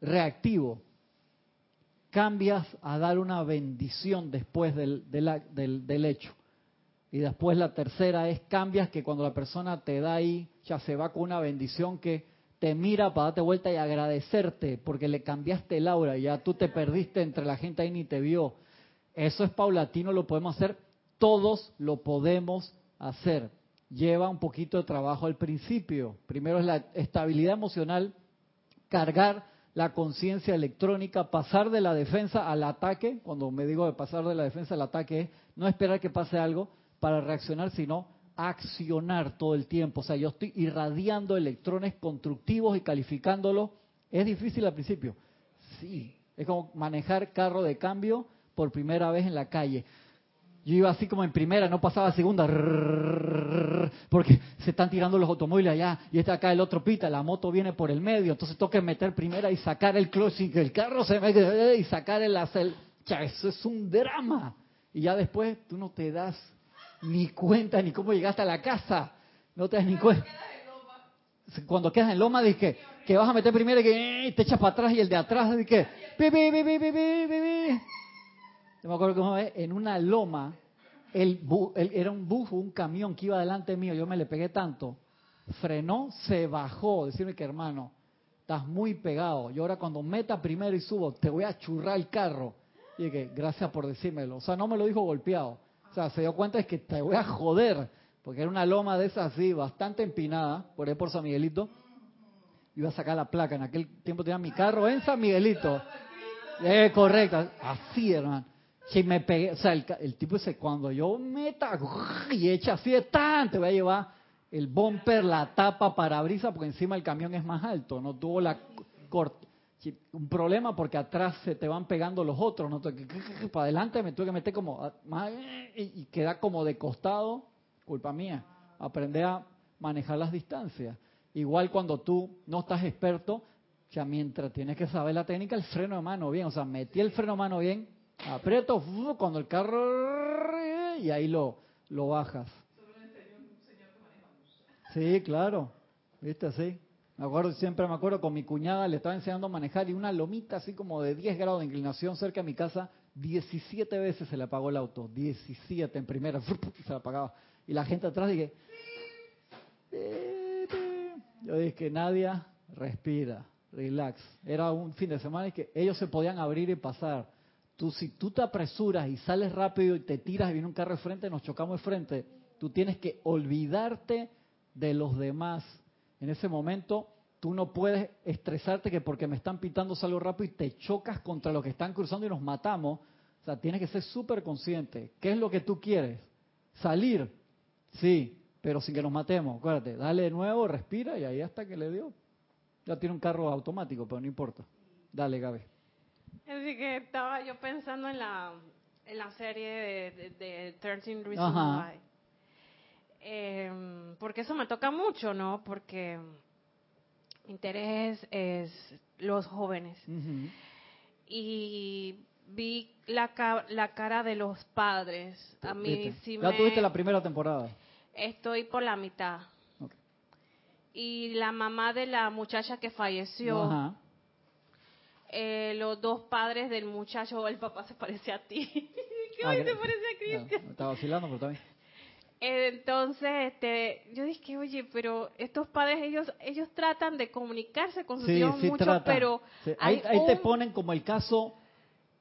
reactivo. Cambias a dar una bendición después del, del, hecho. Y después la tercera es cambias que cuando la persona te da ahí, ya se va con una bendición que te mira para darte vuelta y agradecerte porque le cambiaste el aura, ya tú te perdiste entre la gente ahí ni te vio. Eso es paulatino, lo podemos hacer, todos lo podemos hacer. Lleva un poquito de trabajo al principio. Primero es la estabilidad emocional, cargar la conciencia electrónica, pasar de la defensa al ataque. Cuando me digo de pasar de la defensa al ataque es no esperar que pase algo, para reaccionar, sino accionar todo el tiempo. O sea, yo estoy irradiando electrones constructivos y calificándolos. ¿Es difícil al principio? Sí. Es como manejar carro de cambio por primera vez en la calle. Yo iba así como en primera, no pasaba segunda, porque se están tirando los automóviles allá y está acá el otro pita, la moto viene por el medio, entonces toca meter primera y sacar el clutch y que el carro se me y sacar el acel. Eso es un drama. Y ya después tú no te das ni cuenta ni cómo llegaste a la casa. No te das ni cuenta. Cuando quedas en loma, dije que vas a meter primero y que te echas para atrás y el de atrás, dije Yo me acuerdo que en una loma, el, era un bus, un camión que iba delante mío, yo me le pegué tanto, frenó, se bajó, decirme que hermano, estás muy pegado. Yo ahora cuando meta primero y subo, te voy a churrar el carro. Y dije, gracias por decírmelo. O sea, no me lo dijo golpeado o sea, se dio cuenta de que te voy a joder, porque era una loma de esas así, bastante empinada, por ahí por San Miguelito. Iba a sacar la placa, en aquel tiempo tenía mi carro en San Miguelito. Eh, correcto, así hermano. Si me pegué, o sea, el, tipo dice, cuando yo meta y echa así de tan, te voy a llevar el bumper, la tapa, para brisa, porque encima el camión es más alto, no tuvo la corta un problema porque atrás se te van pegando los otros, ¿no? Para adelante me tuve que meter como y queda como de costado, culpa mía. Aprende a manejar las distancias. Igual cuando tú no estás experto, ya mientras tienes que saber la técnica, el freno de mano bien, o sea, metí el freno de mano bien, aprieto cuando el carro y ahí lo, lo bajas. Sí, claro, viste así. Me acuerdo, siempre me acuerdo con mi cuñada, le estaba enseñando a manejar y una lomita así como de 10 grados de inclinación cerca de mi casa, 17 veces se le apagó el auto, 17 en primera, *laughs* se le apagaba. Y la gente atrás dije, yo dije Nadia, respira, relax. Era un fin de semana y que ellos se podían abrir y pasar. Tú, si tú te apresuras y sales rápido y te tiras y viene un carro de frente, nos chocamos de frente, tú tienes que olvidarte de los demás en ese momento tú no puedes estresarte que porque me están pitando salgo rápido y te chocas contra los que están cruzando y nos matamos. O sea, tienes que ser súper consciente. ¿Qué es lo que tú quieres? Salir, sí, pero sin que nos matemos. Acuérdate, dale de nuevo, respira y ahí hasta que le dio. Ya tiene un carro automático, pero no importa. Dale, Gaby. Así que estaba yo pensando en la, en la serie de, de, 13 Reasons Why. Eh, porque eso me toca mucho, ¿no? Porque interés es los jóvenes. Y vi la, la cara de los padres. A mí sí ¿Ya tuviste la primera temporada? Estoy por la mitad. Y la mamá de la muchacha que falleció, eh, los dos padres del muchacho, el papá se parece a ti. *laughs* ¿Qué ah, se parece a Cristian? estaba vacilando, pero también. Entonces, este, yo dije, oye, pero estos padres, ellos ellos tratan de comunicarse con sus hijos mucho, pero... Ahí, ahí te ponen como el caso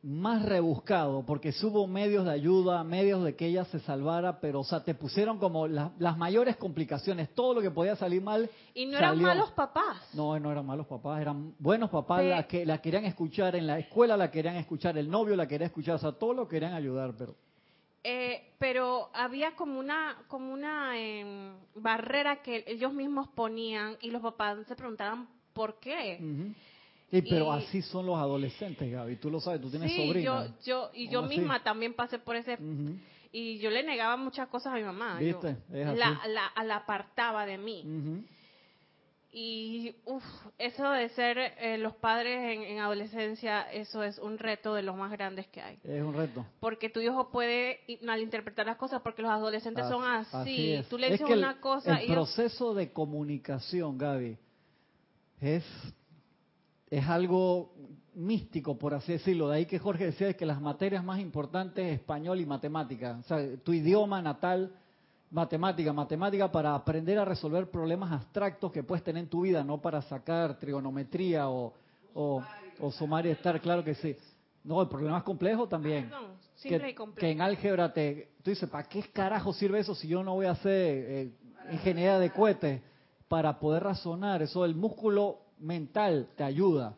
más rebuscado, porque hubo medios de ayuda, medios de que ella se salvara, pero, o sea, te pusieron como las mayores complicaciones, todo lo que podía salir mal. Y no eran malos papás. No, no eran malos papás, eran buenos papás, la que la querían escuchar en la escuela, la querían escuchar, el novio la quería escuchar, o sea, todo lo querían ayudar, pero... Eh, pero había como una como una em, barrera que ellos mismos ponían y los papás se preguntaban por qué. Sí, pero así son los adolescentes, Gaby. Tú lo sabes, tú tienes sí, Yo, yo, y yo misma también pasé por ese... Y yo le negaba muchas cosas a mi mamá. ¿Viste? La, la, apartaba de mí. Y uf, eso de ser eh, los padres en, adolescencia, eso es un reto de los más grandes que hay. Es un reto. Porque tu hijo puede malinterpretar las cosas porque los adolescentes son así. Tú le dices una cosa el proceso de comunicación, Gaby, es, es algo místico, por así decirlo. De ahí que Jorge decía que las materias más importantes es español y matemática. O sea, tu idioma natal matemática, matemática para aprender a resolver problemas abstractos que puedes tener en tu vida, no para sacar trigonometría o, o, o sumar y estar, claro que sí. No, el problema es complejo también. que, que, en álgebra te, tú dices, ¿para qué carajo sirve eso si yo no voy a hacer eh, ingeniería de cohetes? Para poder razonar, eso el músculo mental te ayuda.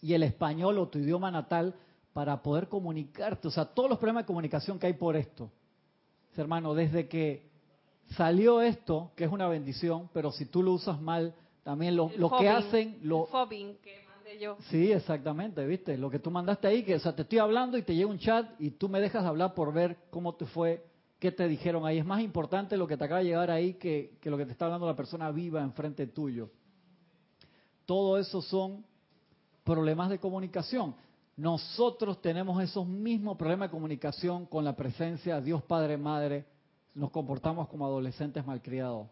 Y el español o tu idioma natal para poder comunicarte. O sea, todos los problemas de comunicación que hay por esto hermano, desde que salió esto, que es una bendición, pero si tú lo usas mal, también lo, que hacen... Lo, que mandé yo. Sí, exactamente, ¿viste? Lo que tú mandaste ahí, que o sea, te estoy hablando y te llega un chat y tú me dejas hablar por ver cómo te fue, qué te dijeron ahí. Es más importante lo que te acaba de llegar ahí que, que lo que te está hablando la persona viva enfrente tuyo. Todo eso son problemas de comunicación. Nosotros tenemos esos mismos problemas de comunicación con la presencia de Dios Padre Madre. Nos comportamos como adolescentes malcriados.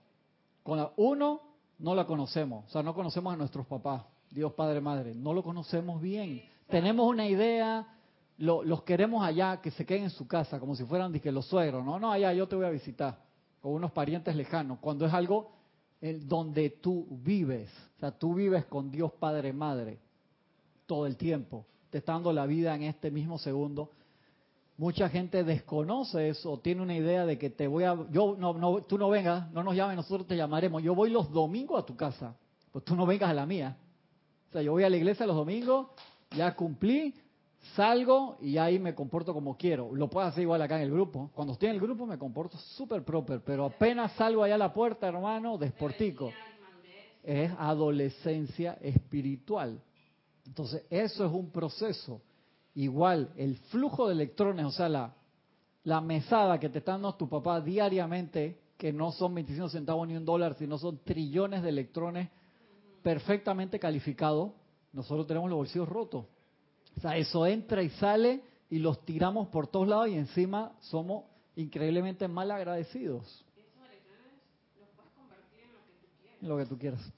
Con uno, no la conocemos. O sea, no conocemos a nuestros papás, Dios Padre Madre. No lo conocemos bien. Tenemos una idea, los queremos allá, que se queden en su casa, como si fueran que los suegros. No, no, allá yo te voy a visitar. O unos parientes lejanos. Cuando es algo donde tú vives. O sea, tú vives con Dios Padre Madre todo el tiempo te está dando la vida en este mismo segundo. Mucha gente desconoce eso, tiene una idea de que te voy a, yo no, no, tú no vengas, no nos llames, nosotros te llamaremos. Yo voy los domingos a tu casa, pues tú no vengas a la mía. O sea, yo voy a la iglesia los domingos, ya cumplí, salgo y ahí me comporto como quiero. Lo puedo hacer igual acá en el grupo. Cuando estoy en el grupo me comporto súper proper, pero apenas salgo allá a la puerta, hermano, desportico. Es adolescencia espiritual. Entonces, eso es un proceso. Igual, el flujo de electrones, o sea, la, la mesada que te están dando tu papá diariamente, que no son 25 centavos ni un dólar, sino son trillones de electrones perfectamente calificados, nosotros tenemos los bolsillos rotos. O sea, eso entra y sale y los tiramos por todos lados y encima somos increíblemente mal agradecidos. Los puedes convertir en lo que tú quieras. En lo que tú quieras.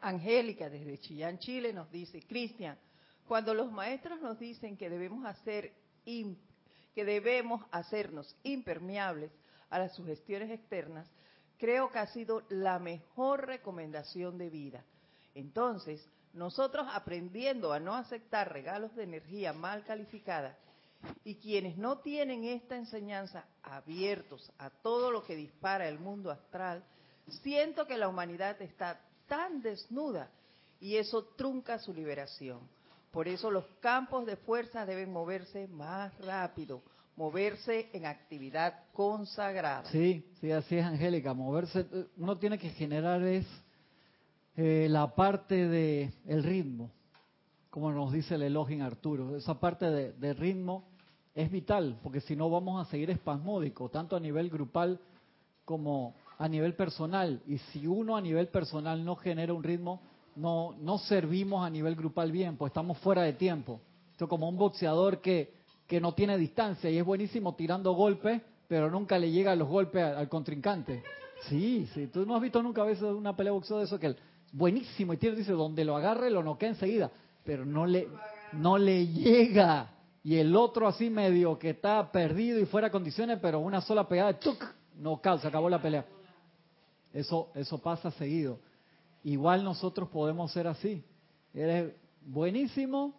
Angélica desde Chillán, Chile, nos dice, Cristian, cuando los maestros nos dicen que debemos hacer que debemos hacernos impermeables a las sugestiones externas, creo que ha sido la mejor recomendación de vida. Entonces, nosotros aprendiendo a no aceptar regalos de energía mal calificada y quienes no tienen esta enseñanza abiertos a todo lo que dispara el mundo astral, siento que la humanidad está tan desnuda y eso trunca su liberación. Por eso los campos de fuerza deben moverse más rápido, moverse en actividad consagrada. Sí, sí, así es, Angélica. Moverse, uno tiene que generar es eh, la parte de el ritmo, como nos dice el elogio Arturo. Esa parte de, de ritmo es vital, porque si no vamos a seguir espasmódico, tanto a nivel grupal como a nivel personal. Y si uno a nivel personal no genera un ritmo, no, no servimos a nivel grupal bien, pues estamos fuera de tiempo. Esto como un boxeador que, que no tiene distancia y es buenísimo tirando golpes, pero nunca le llega los golpes al, contrincante. Sí, sí, tú no has visto nunca a veces una pelea de boxeo de eso que es buenísimo y tiene dice donde lo agarre lo noquea enseguida, pero no le no le llega y el otro así medio que está perdido y fuera de condiciones, pero una sola pegada, ¡tuc! no se acabó la pelea. Eso, eso pasa seguido. Igual nosotros podemos ser así. Eres buenísimo,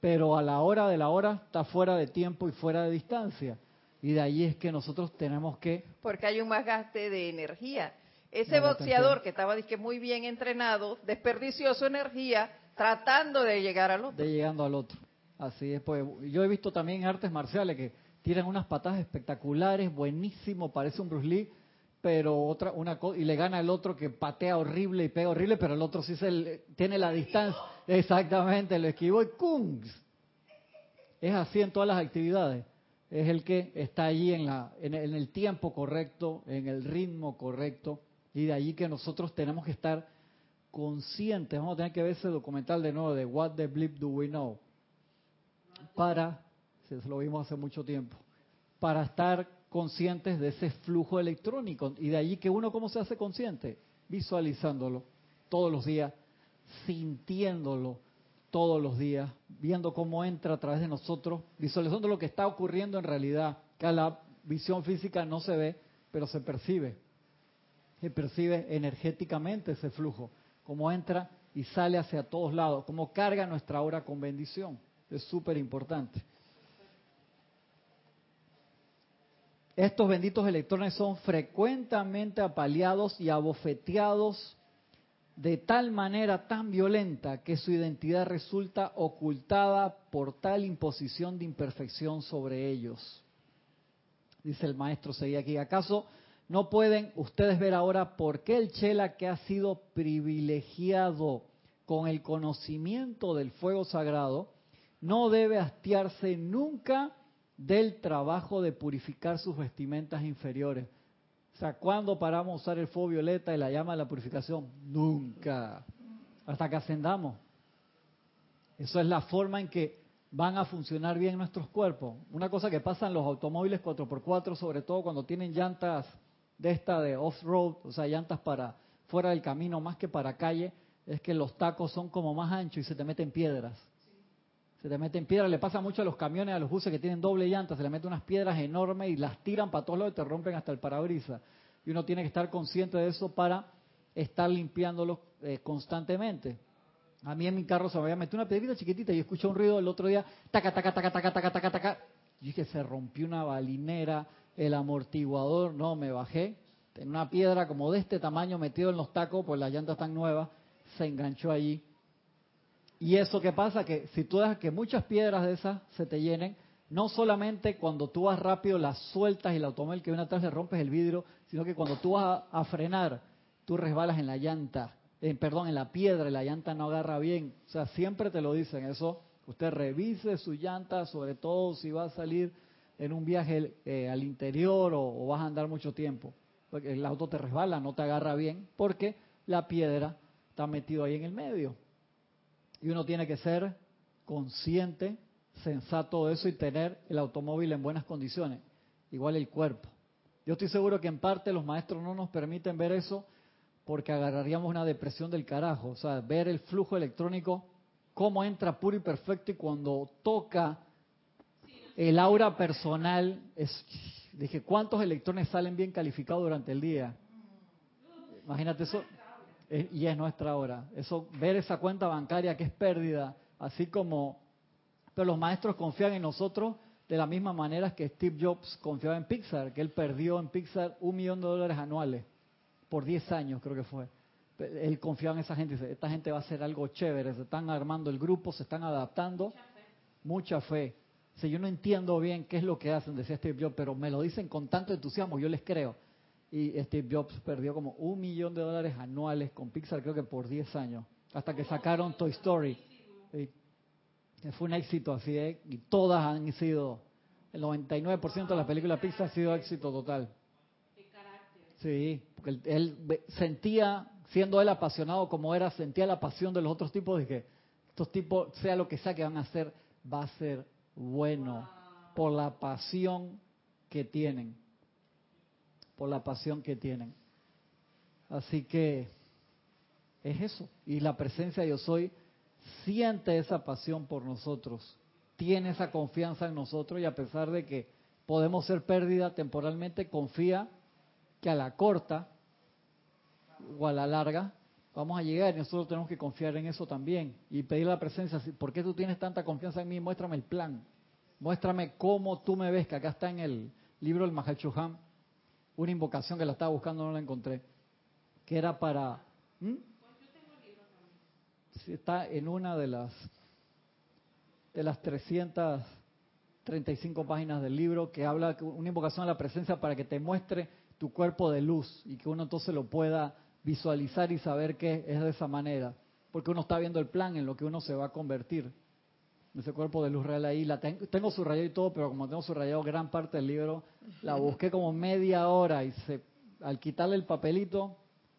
pero a la hora de la hora está fuera de tiempo y fuera de distancia. Y de ahí es que nosotros tenemos que... Porque hay un más gaste de energía. Ese boxeador que estaba muy bien entrenado desperdició su energía tratando de llegar al otro. De llegando al otro. Así es, pues yo he visto también artes marciales que tiran unas patadas espectaculares, buenísimo, parece un Bruce Lee, pero otra una y le gana el otro que patea horrible y pega horrible, pero el otro sí se tiene la distancia, exactamente, lo esquivó y ¡cum! Es así en todas las actividades. Es el que está allí en, la, en el tiempo correcto, en el ritmo correcto, y de allí que nosotros tenemos que estar conscientes. Vamos a tener que ver ese documental de nuevo de What the Blip Do We Know para se lo vimos hace mucho tiempo, para estar conscientes de ese flujo electrónico. Y de allí que uno, ¿cómo se hace consciente? Visualizándolo todos los días, sintiéndolo todos los días, viendo cómo entra a través de nosotros, visualizando lo que está ocurriendo en realidad, que a la visión física no se ve, pero se percibe. Se percibe energéticamente ese flujo, cómo entra y sale hacia todos lados, cómo carga nuestra hora con bendición. Es súper importante. Estos benditos electrones son frecuentemente apaleados y abofeteados de tal manera tan violenta que su identidad resulta ocultada por tal imposición de imperfección sobre ellos. Dice el maestro, seguía aquí, ¿acaso no pueden ustedes ver ahora por qué el Chela que ha sido privilegiado con el conocimiento del fuego sagrado no debe hastiarse nunca del trabajo de purificar sus vestimentas inferiores. O sea, ¿cuándo paramos a usar el fuego violeta y la llama de la purificación? Nunca. Hasta que ascendamos. Eso es la forma en que van a funcionar bien nuestros cuerpos. Una cosa que pasa en los automóviles 4x4, sobre todo cuando tienen llantas de esta de off-road, o sea, llantas para fuera del camino más que para calle, es que los tacos son como más anchos y se te meten piedras se te meten piedras, le pasa mucho a los camiones, a los buses que tienen doble llanta, se le meten unas piedras enormes y las tiran para todos lados y te rompen hasta el parabrisas. Y uno tiene que estar consciente de eso para estar limpiándolo eh, constantemente. A mí en mi carro se me había metido una piedrita chiquitita y escuché un ruido el otro día, taca, taca, taca, taca, taca, taca, taca. Y dije, se rompió una balinera, el amortiguador, no, me bajé. En una piedra como de este tamaño metido en los tacos, pues las llantas están nuevas, se enganchó allí y eso que pasa, que si tú dejas que muchas piedras de esas se te llenen, no solamente cuando tú vas rápido las sueltas y el automóvil que viene atrás le rompes el vidrio, sino que cuando tú vas a, frenar, tú resbalas en la llanta, eh, perdón, en la piedra y la llanta no agarra bien. O sea, siempre te lo dicen eso. Usted revise su llanta, sobre todo si va a salir en un viaje eh, al interior o, o vas a andar mucho tiempo. Porque el auto te resbala, no te agarra bien, porque la piedra está metido ahí en el medio. Y uno tiene que ser consciente, sensato de eso y tener el automóvil en buenas condiciones. Igual el cuerpo. Yo estoy seguro que en parte los maestros no nos permiten ver eso porque agarraríamos una depresión del carajo. O sea, ver el flujo electrónico, cómo entra puro y perfecto y cuando toca el aura personal, es, dije, ¿cuántos electrones salen bien calificados durante el día? Imagínate eso, y es nuestra hora. Eso, ver esa cuenta bancaria que es pérdida, así como, pero los maestros confían en nosotros de la misma manera que Steve Jobs confiaba en Pixar, que él perdió en Pixar un millón de dólares anuales por 10 años, creo que fue. Él confiaba en esa gente dice, esta gente va a hacer algo chévere, se están armando el grupo, se están adaptando. Mucha fe. Si yo no entiendo bien qué es lo que hacen, decía Steve Jobs, pero me lo dicen con tanto entusiasmo, yo les creo y Steve Jobs perdió como un millón de dólares anuales con Pixar, creo que por 10 años, hasta que sacaron Toy Story. fue un éxito así, ¿eh? y todas han sido, el 99% de las películas Pixar ha sido éxito total. Sí, porque él, sentía siendo él apasionado como era, sentía la pasión de los otros tipos, dije, estos tipos, sea lo que sea que van a hacer, va a ser bueno por la pasión que tienen, por la pasión que tienen. Así que es eso, y la presencia yo soy siente esa pasión por nosotros, tiene esa confianza en nosotros y a pesar de que podemos ser pérdida temporalmente, confía que a la corta o a la larga vamos a llegar y nosotros tenemos que confiar en eso también y pedir la presencia. ¿Por qué tú tienes tanta confianza en mí? Muéstrame el plan. Muéstrame cómo tú me ves, que acá está en el libro del Mahachuham, una invocación que la estaba buscando, no la encontré, que era para... ¿Mm? Está en una de las de las 335 páginas del libro que habla una invocación a la presencia para que te muestre tu cuerpo de luz y que uno entonces lo pueda visualizar y saber que es de esa manera, porque uno está viendo el plan en lo que uno se va a convertir. Ese cuerpo de luz real ahí, la tengo, tengo subrayado y todo, pero como tengo subrayado gran parte del libro, la busqué como media hora y se, al quitarle el papelito,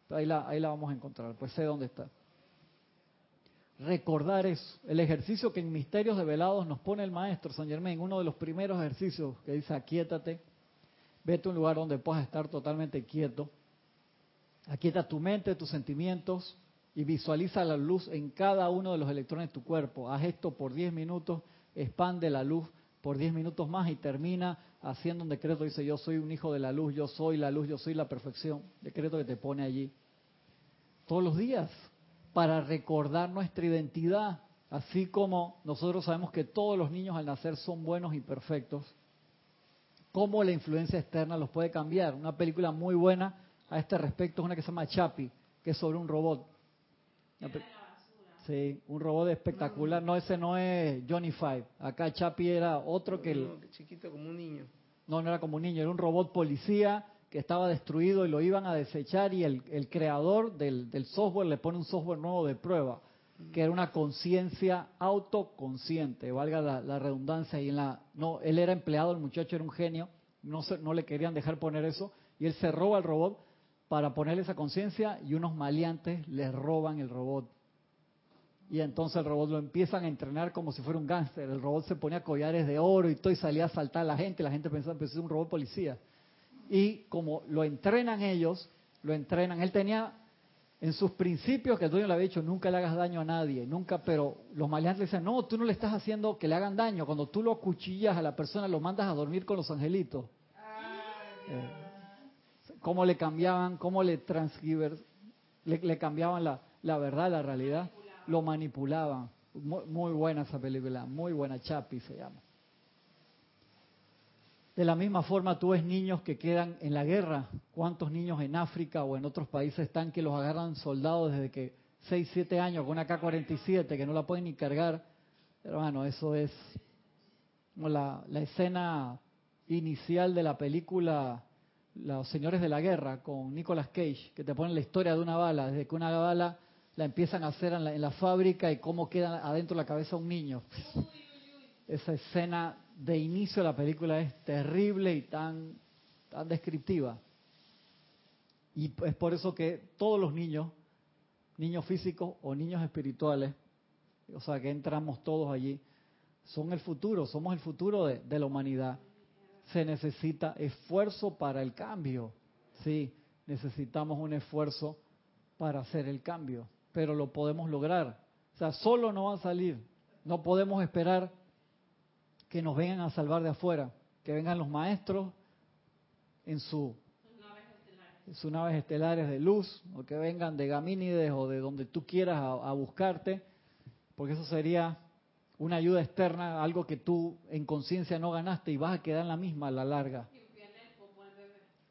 ahí la, ahí la vamos a encontrar, pues sé dónde está. Recordar eso, el ejercicio que en Misterios Develados nos pone el maestro San Germán, uno de los primeros ejercicios que dice aquíétate, vete a un lugar donde puedas estar totalmente quieto, aquieta tu mente, tus sentimientos y visualiza la luz en cada uno de los electrones de tu cuerpo. Haz esto por 10 minutos, expande la luz por 10 minutos más y termina haciendo un decreto. Dice, yo soy un hijo de la luz, yo soy la luz, yo soy la perfección. Decreto que te pone allí. Todos los días, para recordar nuestra identidad. Así como nosotros sabemos que todos los niños al nacer son buenos y perfectos, cómo la influencia externa los puede cambiar. Una película muy buena a este respecto es una que se llama Chapi, que es sobre un robot. Sí, un robot espectacular. No, ese no es Johnny Five. Acá Chapi era otro que el... chiquito como un niño. No, no era como un niño, era un robot policía que estaba destruido y lo iban a desechar y el, el creador del, del, software le pone un software nuevo de prueba, que era una conciencia autoconsciente, valga la, la, redundancia. Y en la, no, él era empleado, el muchacho era un genio, no, se, no le querían dejar poner eso, y él se roba el robot para ponerle esa conciencia y unos maleantes le roban el robot. Y entonces el robot lo empiezan a entrenar como si fuera un gángster. El robot se ponía collares de oro y todo y salía a saltar a la gente. La gente pensaba que es un robot policía. Y como lo entrenan ellos, lo entrenan. Él tenía en sus principios, que el dueño le había dicho, nunca le hagas daño a nadie, nunca, pero los maleantes le dicen, no, tú no le estás haciendo que le hagan daño. Cuando tú lo acuchillas a la persona, lo mandas a dormir con los angelitos. Eh, cómo le cambiaban, cómo le transgiver, le, cambiaban la, verdad, la realidad, lo manipulaban. Muy, buena esa película, muy buena, Chapi se llama. De la misma forma, tú ves niños que quedan en la guerra. ¿Cuántos niños en África o en otros países están que los agarran soldados desde que 6, 7 años con una K-47 que no la pueden ni cargar? Hermano, eso es como la escena inicial de la película los señores de la guerra con Nicolas Cage, que te ponen la historia de una bala, desde que una bala la empiezan a hacer en la, fábrica y cómo queda adentro de la cabeza un niño. Esa escena de inicio de la película es terrible y tan, tan descriptiva. Y es por eso que todos los niños, niños físicos o niños espirituales, o sea que entramos todos allí, son el futuro, somos el futuro de la humanidad se necesita esfuerzo para el cambio. Sí, necesitamos un esfuerzo para hacer el cambio, pero lo podemos lograr. O sea, solo no va a salir. No podemos esperar que nos vengan a salvar de afuera, que vengan los maestros en su sus naves estelares de luz, o que vengan de Gamínides o de donde tú quieras a, a buscarte, porque eso sería una ayuda externa, algo que tú en conciencia no ganaste y vas a quedar en la misma a la larga.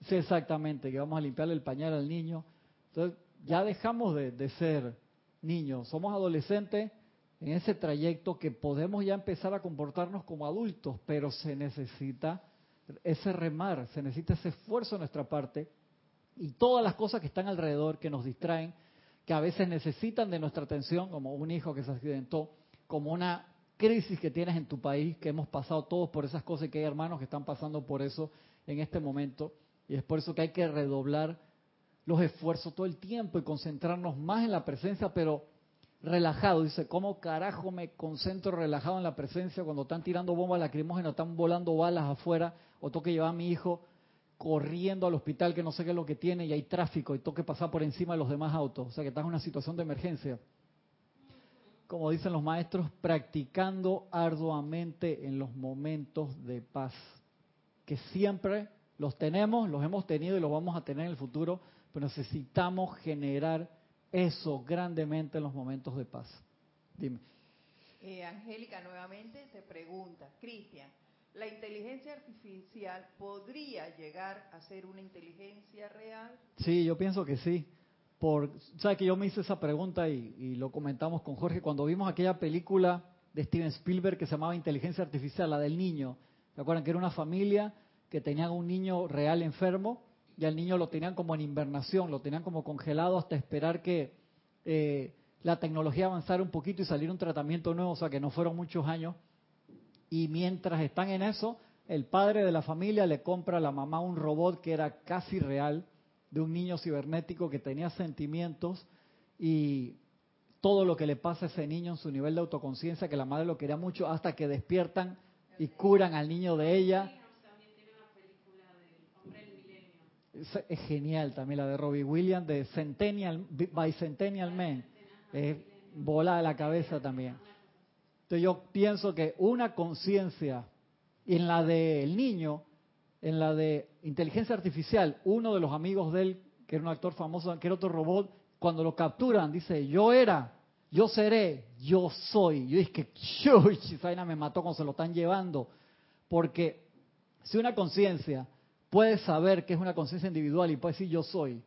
Sí, exactamente, que vamos a limpiarle el pañal al niño. Entonces, ya dejamos de, de ser niños, somos adolescentes en ese trayecto que podemos ya empezar a comportarnos como adultos, pero se necesita ese remar, se necesita ese esfuerzo de nuestra parte y todas las cosas que están alrededor, que nos distraen, que a veces necesitan de nuestra atención, como un hijo que se accidentó, como una crisis que tienes en tu país, que hemos pasado todos por esas cosas y que hay hermanos que están pasando por eso en este momento. Y es por eso que hay que redoblar los esfuerzos todo el tiempo y concentrarnos más en la presencia, pero relajado. Dice, ¿cómo carajo me concentro relajado en la presencia cuando están tirando bombas lacrimógenas, están volando balas afuera, o tengo que llevar a mi hijo corriendo al hospital que no sé qué es lo que tiene y hay tráfico y tengo que pasar por encima de los demás autos? O sea, que estás en una situación de emergencia. Como dicen los maestros, practicando arduamente en los momentos de paz, que siempre los tenemos, los hemos tenido y los vamos a tener en el futuro, pero necesitamos generar eso grandemente en los momentos de paz. Dime. Eh, Angélica nuevamente te pregunta, Cristian, ¿la inteligencia artificial podría llegar a ser una inteligencia real? Sí, yo pienso que sí. Por, ¿Sabes que yo me hice esa pregunta y, y lo comentamos con Jorge cuando vimos aquella película de Steven Spielberg que se llamaba Inteligencia Artificial, la del niño? ¿Se acuerdan que era una familia que tenía un niño real enfermo y al niño lo tenían como en invernación, lo tenían como congelado hasta esperar que eh, la tecnología avanzara un poquito y saliera un tratamiento nuevo, o sea que no fueron muchos años. Y mientras están en eso, el padre de la familia le compra a la mamá un robot que era casi real, de un niño cibernético que tenía sentimientos y todo lo que le pasa a ese niño en su nivel de autoconciencia, que la madre lo quería mucho, hasta que despiertan y curan al niño de ella. Es, genial también la de Robbie Williams, de Centennial, Bicentennial Man. Es bola de la cabeza también. Entonces yo pienso que una conciencia, en la del niño, en la de inteligencia artificial, uno de los amigos de él, que era un actor famoso, que era otro robot, cuando lo capturan, dice, yo era, yo seré, yo soy. Yo dije que, *laughs* esa me mató cuando se lo están llevando. Porque si una conciencia puede saber que es una conciencia individual y puede decir yo soy.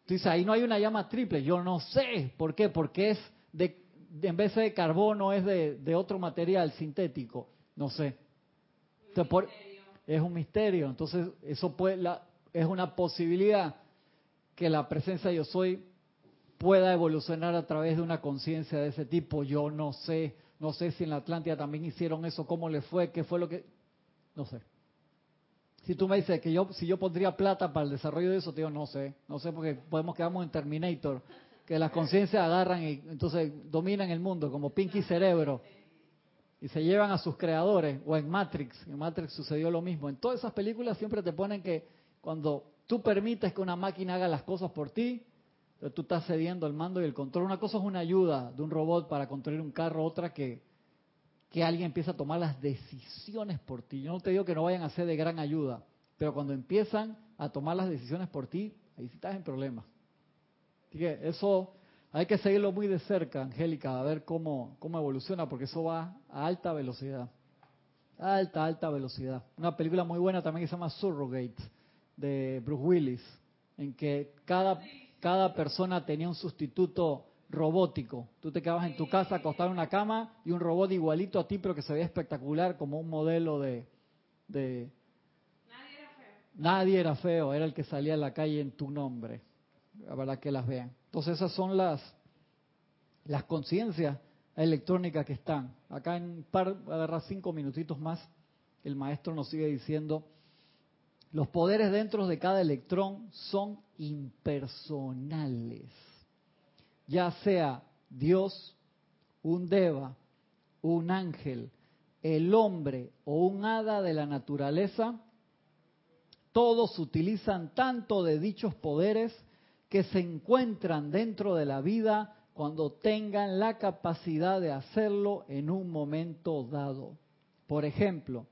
Entonces ahí no hay una llama triple, yo no sé. ¿Por qué? Porque es de, en vez de carbono es de, otro material sintético. No sé. Es un misterio. Entonces eso puede, la, es una posibilidad que la presencia yo soy pueda evolucionar a través de una conciencia de ese tipo. Yo no sé, no sé si en la Atlántida también hicieron eso, cómo le fue, qué fue lo que, no sé. Si tú me dices que yo, si yo pondría plata para el desarrollo de eso, te digo, no sé, no sé porque podemos quedarnos en Terminator, que las conciencias agarran y entonces dominan el mundo como Pinky Cerebro y se llevan a sus creadores, o en Matrix, en Matrix sucedió lo mismo. En todas esas películas siempre te ponen que cuando tú permites que una máquina haga las cosas por ti, tú estás cediendo el mando y el control. Una cosa es una ayuda de un robot para construir un carro, otra que que alguien empieza a tomar las decisiones por ti. Yo no te digo que no vayan a ser de gran ayuda, pero cuando empiezan a tomar las decisiones por ti, ahí sí estás en problemas. Así que eso hay que seguirlo muy de cerca, Angélica, a ver cómo, cómo evoluciona, porque eso va a alta velocidad. Alta, alta velocidad. Una película muy buena también que se llama Surrogate, de Bruce Willis, en que cada, cada persona tenía un sustituto robótico. Tú te quedabas en tu casa acostado en una cama y un robot igualito a ti, pero que se veía espectacular como un modelo de... Nadie era feo. Nadie era feo, era el que salía a la calle en tu nombre. La verdad que las vean. Entonces esas son las, las conciencias electrónicas que están. Acá en par, agarrar cinco minutitos más, el maestro nos sigue diciendo, los poderes dentro de cada electrón son impersonales ya sea Dios, un deva, un ángel, el hombre o un hada de la naturaleza, todos utilizan tanto de dichos poderes que se encuentran dentro de la vida cuando tengan la capacidad de hacerlo en un momento dado. Por ejemplo,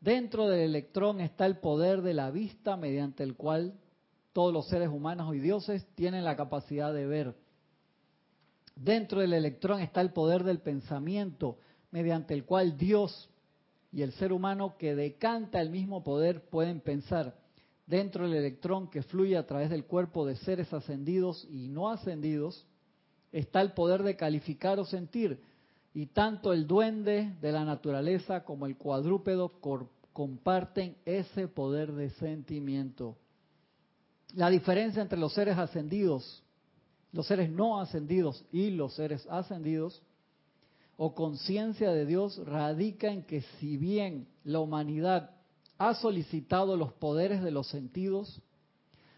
dentro del electrón está el poder de la vista mediante el cual todos los seres humanos y dioses tienen la capacidad de ver. Dentro del electrón está el poder del pensamiento, mediante el cual Dios y el ser humano que decanta el mismo poder pueden pensar. Dentro del electrón que fluye a través del cuerpo de seres ascendidos y no ascendidos, está el poder de calificar o sentir. Y tanto el duende de la naturaleza como el cuadrúpedo comparten ese poder de sentimiento. La diferencia entre los seres ascendidos los seres no ascendidos y los seres ascendidos, o conciencia de Dios radica en que si bien la humanidad ha solicitado los poderes de los sentidos,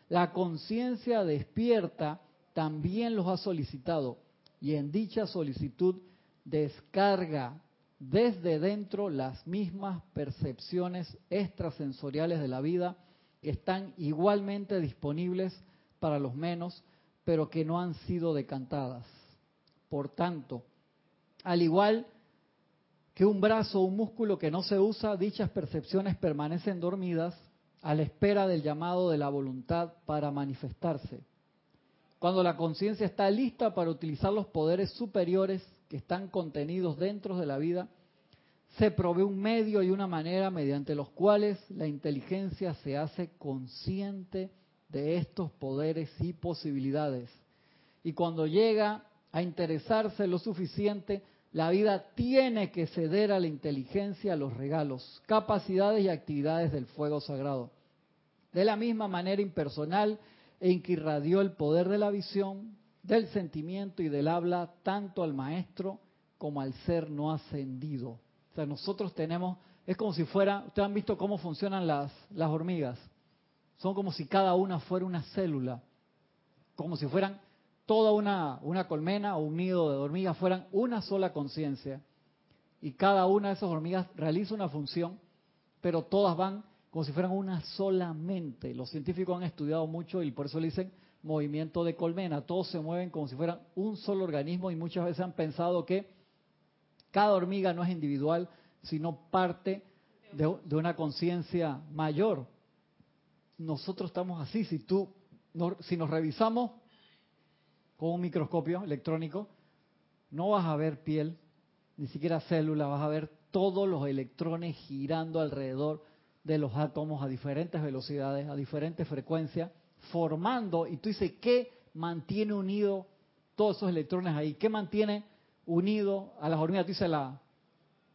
La conciencia despierta también los ha solicitado y en dicha solicitud descarga desde dentro las mismas percepciones extrasensoriales de la vida que están igualmente disponibles para los menos, pero que no han sido decantadas. Por tanto, al igual que un brazo o un músculo que no se usa, dichas percepciones permanecen dormidas a la espera del llamado de la voluntad para manifestarse. Cuando la conciencia está lista para utilizar los poderes superiores que están contenidos dentro de la vida, se provee un medio y una manera mediante los cuales la inteligencia se hace consciente de estos poderes y posibilidades. Y cuando llega a interesarse lo suficiente, la vida tiene que ceder a la inteligencia los regalos, capacidades y actividades del fuego sagrado. De la misma manera impersonal en que irradió el poder de la visión, del sentimiento y del habla tanto al maestro como al ser no ascendido. O sea, nosotros tenemos, es como si fuera, ustedes han visto cómo funcionan las, las hormigas. Son como si cada una fuera una célula, como si fueran toda una, una colmena o un nido de hormigas, fueran una sola conciencia. Y cada una de esas hormigas realiza una función, pero todas van como si fueran una sola mente. Los científicos han estudiado mucho y por eso le dicen movimiento de colmena. Todos se mueven como si fueran un solo organismo y muchas veces han pensado que cada hormiga no es individual, sino parte de, una conciencia mayor nosotros estamos así. Si tú, si nos revisamos con un microscopio electrónico, no vas a ver piel, ni siquiera célula, vas a ver todos los electrones girando alrededor de los átomos a diferentes velocidades, a diferentes frecuencias, formando, y tú dices, ¿qué mantiene unido todos esos electrones ahí? ¿Qué mantiene unido a las hormigas? Tú dices, la,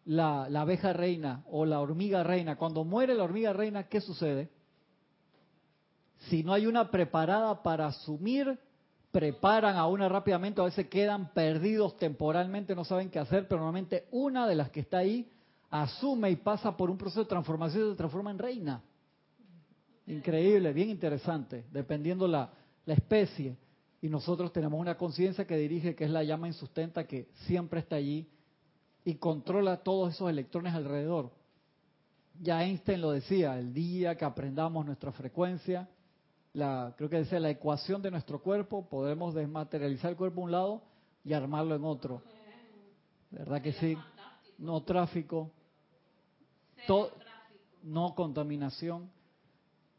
la, la abeja reina o la hormiga reina. Cuando muere la hormiga reina, ¿qué sucede? Si no hay una preparada para asumir, preparan a una rápidamente, a veces quedan perdidos temporalmente, no saben qué hacer, pero normalmente una de las que está ahí asume y pasa por un proceso de transformación y se transforma en reina. Increíble, bien interesante, dependiendo la, la especie. Y nosotros tenemos una conciencia que dirige, que es la llama insustenta, que siempre está allí y controla todos esos electrones alrededor. Ya Einstein lo decía, el día que aprendamos nuestra frecuencia, la, creo que decía la ecuación de nuestro cuerpo, podemos desmaterializar el cuerpo a un lado y armarlo en otro. ¿Verdad que sí? No tráfico, no contaminación,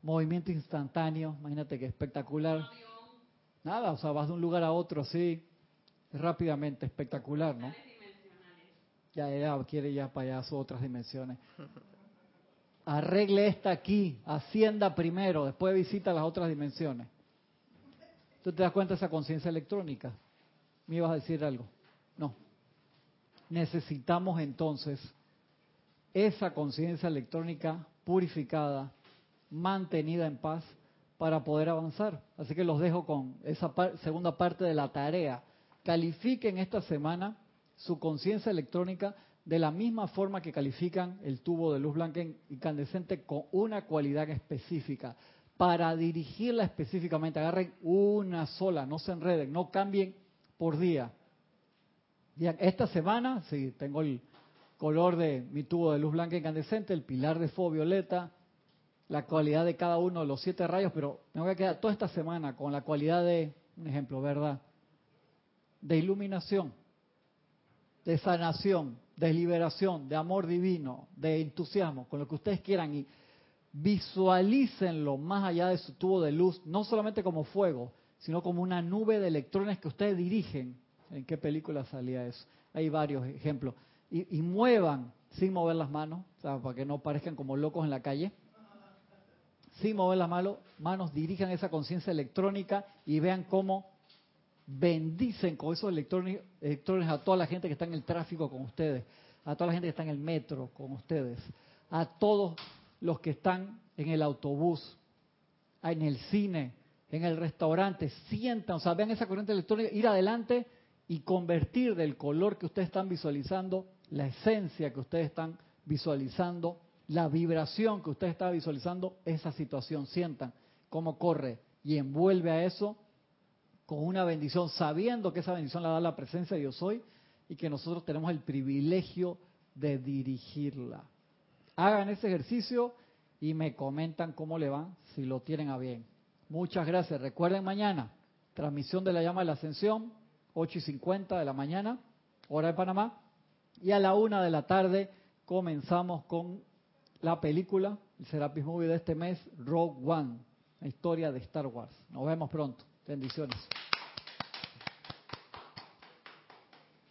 movimiento instantáneo, imagínate que espectacular. Nada, o sea, vas de un lugar a otro así, rápidamente, espectacular, ¿no? Ya, ya quiere ya para allá sus otras dimensiones. *laughs* arregle esta aquí, ascienda primero, después visita las otras dimensiones. ¿Tú te das cuenta de esa conciencia electrónica? ¿Me ibas a decir algo? No. Necesitamos entonces esa conciencia electrónica purificada, mantenida en paz, para poder avanzar. Así que los dejo con esa segunda parte de la tarea. Califiquen esta semana su conciencia electrónica de la misma forma que califican el tubo de luz blanca incandescente con una cualidad específica. Para dirigirla específicamente, agarren una sola, no se enreden, no cambien por día. Esta semana, sí, tengo el color de mi tubo de luz blanca incandescente, el pilar de fuego violeta, la cualidad de cada uno de los siete rayos, pero me voy a quedar toda esta semana con la cualidad de, un ejemplo, ¿verdad? De iluminación, de sanación, de liberación, de amor divino, de entusiasmo, con lo que ustedes quieran y visualícenlo más allá de su tubo de luz, no solamente como fuego, sino como una nube de electrones que ustedes dirigen. ¿En qué película salía eso? Hay varios ejemplos. Y, muevan sin mover las manos, para que no parezcan como locos en la calle. Sin mover las manos, manos dirijan esa conciencia electrónica y vean cómo bendicen con esos electrones, a toda la gente que está en el tráfico con ustedes, a toda la gente que está en el metro con ustedes, a todos los que están en el autobús, en el cine, en el restaurante, sientan, o sea, vean esa corriente electrónica, ir adelante y convertir del color que ustedes están visualizando, la esencia que ustedes están visualizando, la vibración que ustedes están visualizando, esa situación, sientan cómo corre y envuelve a eso con una bendición, sabiendo que esa bendición la da la presencia de yo soy y que nosotros tenemos el privilegio de dirigirla. Hagan ese ejercicio y me comentan cómo le van, si lo tienen a bien. Muchas gracias. Recuerden mañana, transmisión de la llama de la ascensión, 8 y 50 de la mañana, hora de Panamá. Y a la una de la tarde comenzamos con la película, el Serapis Movie de este mes, Rogue One, la historia de Star Wars. Nos vemos pronto. Bendiciones.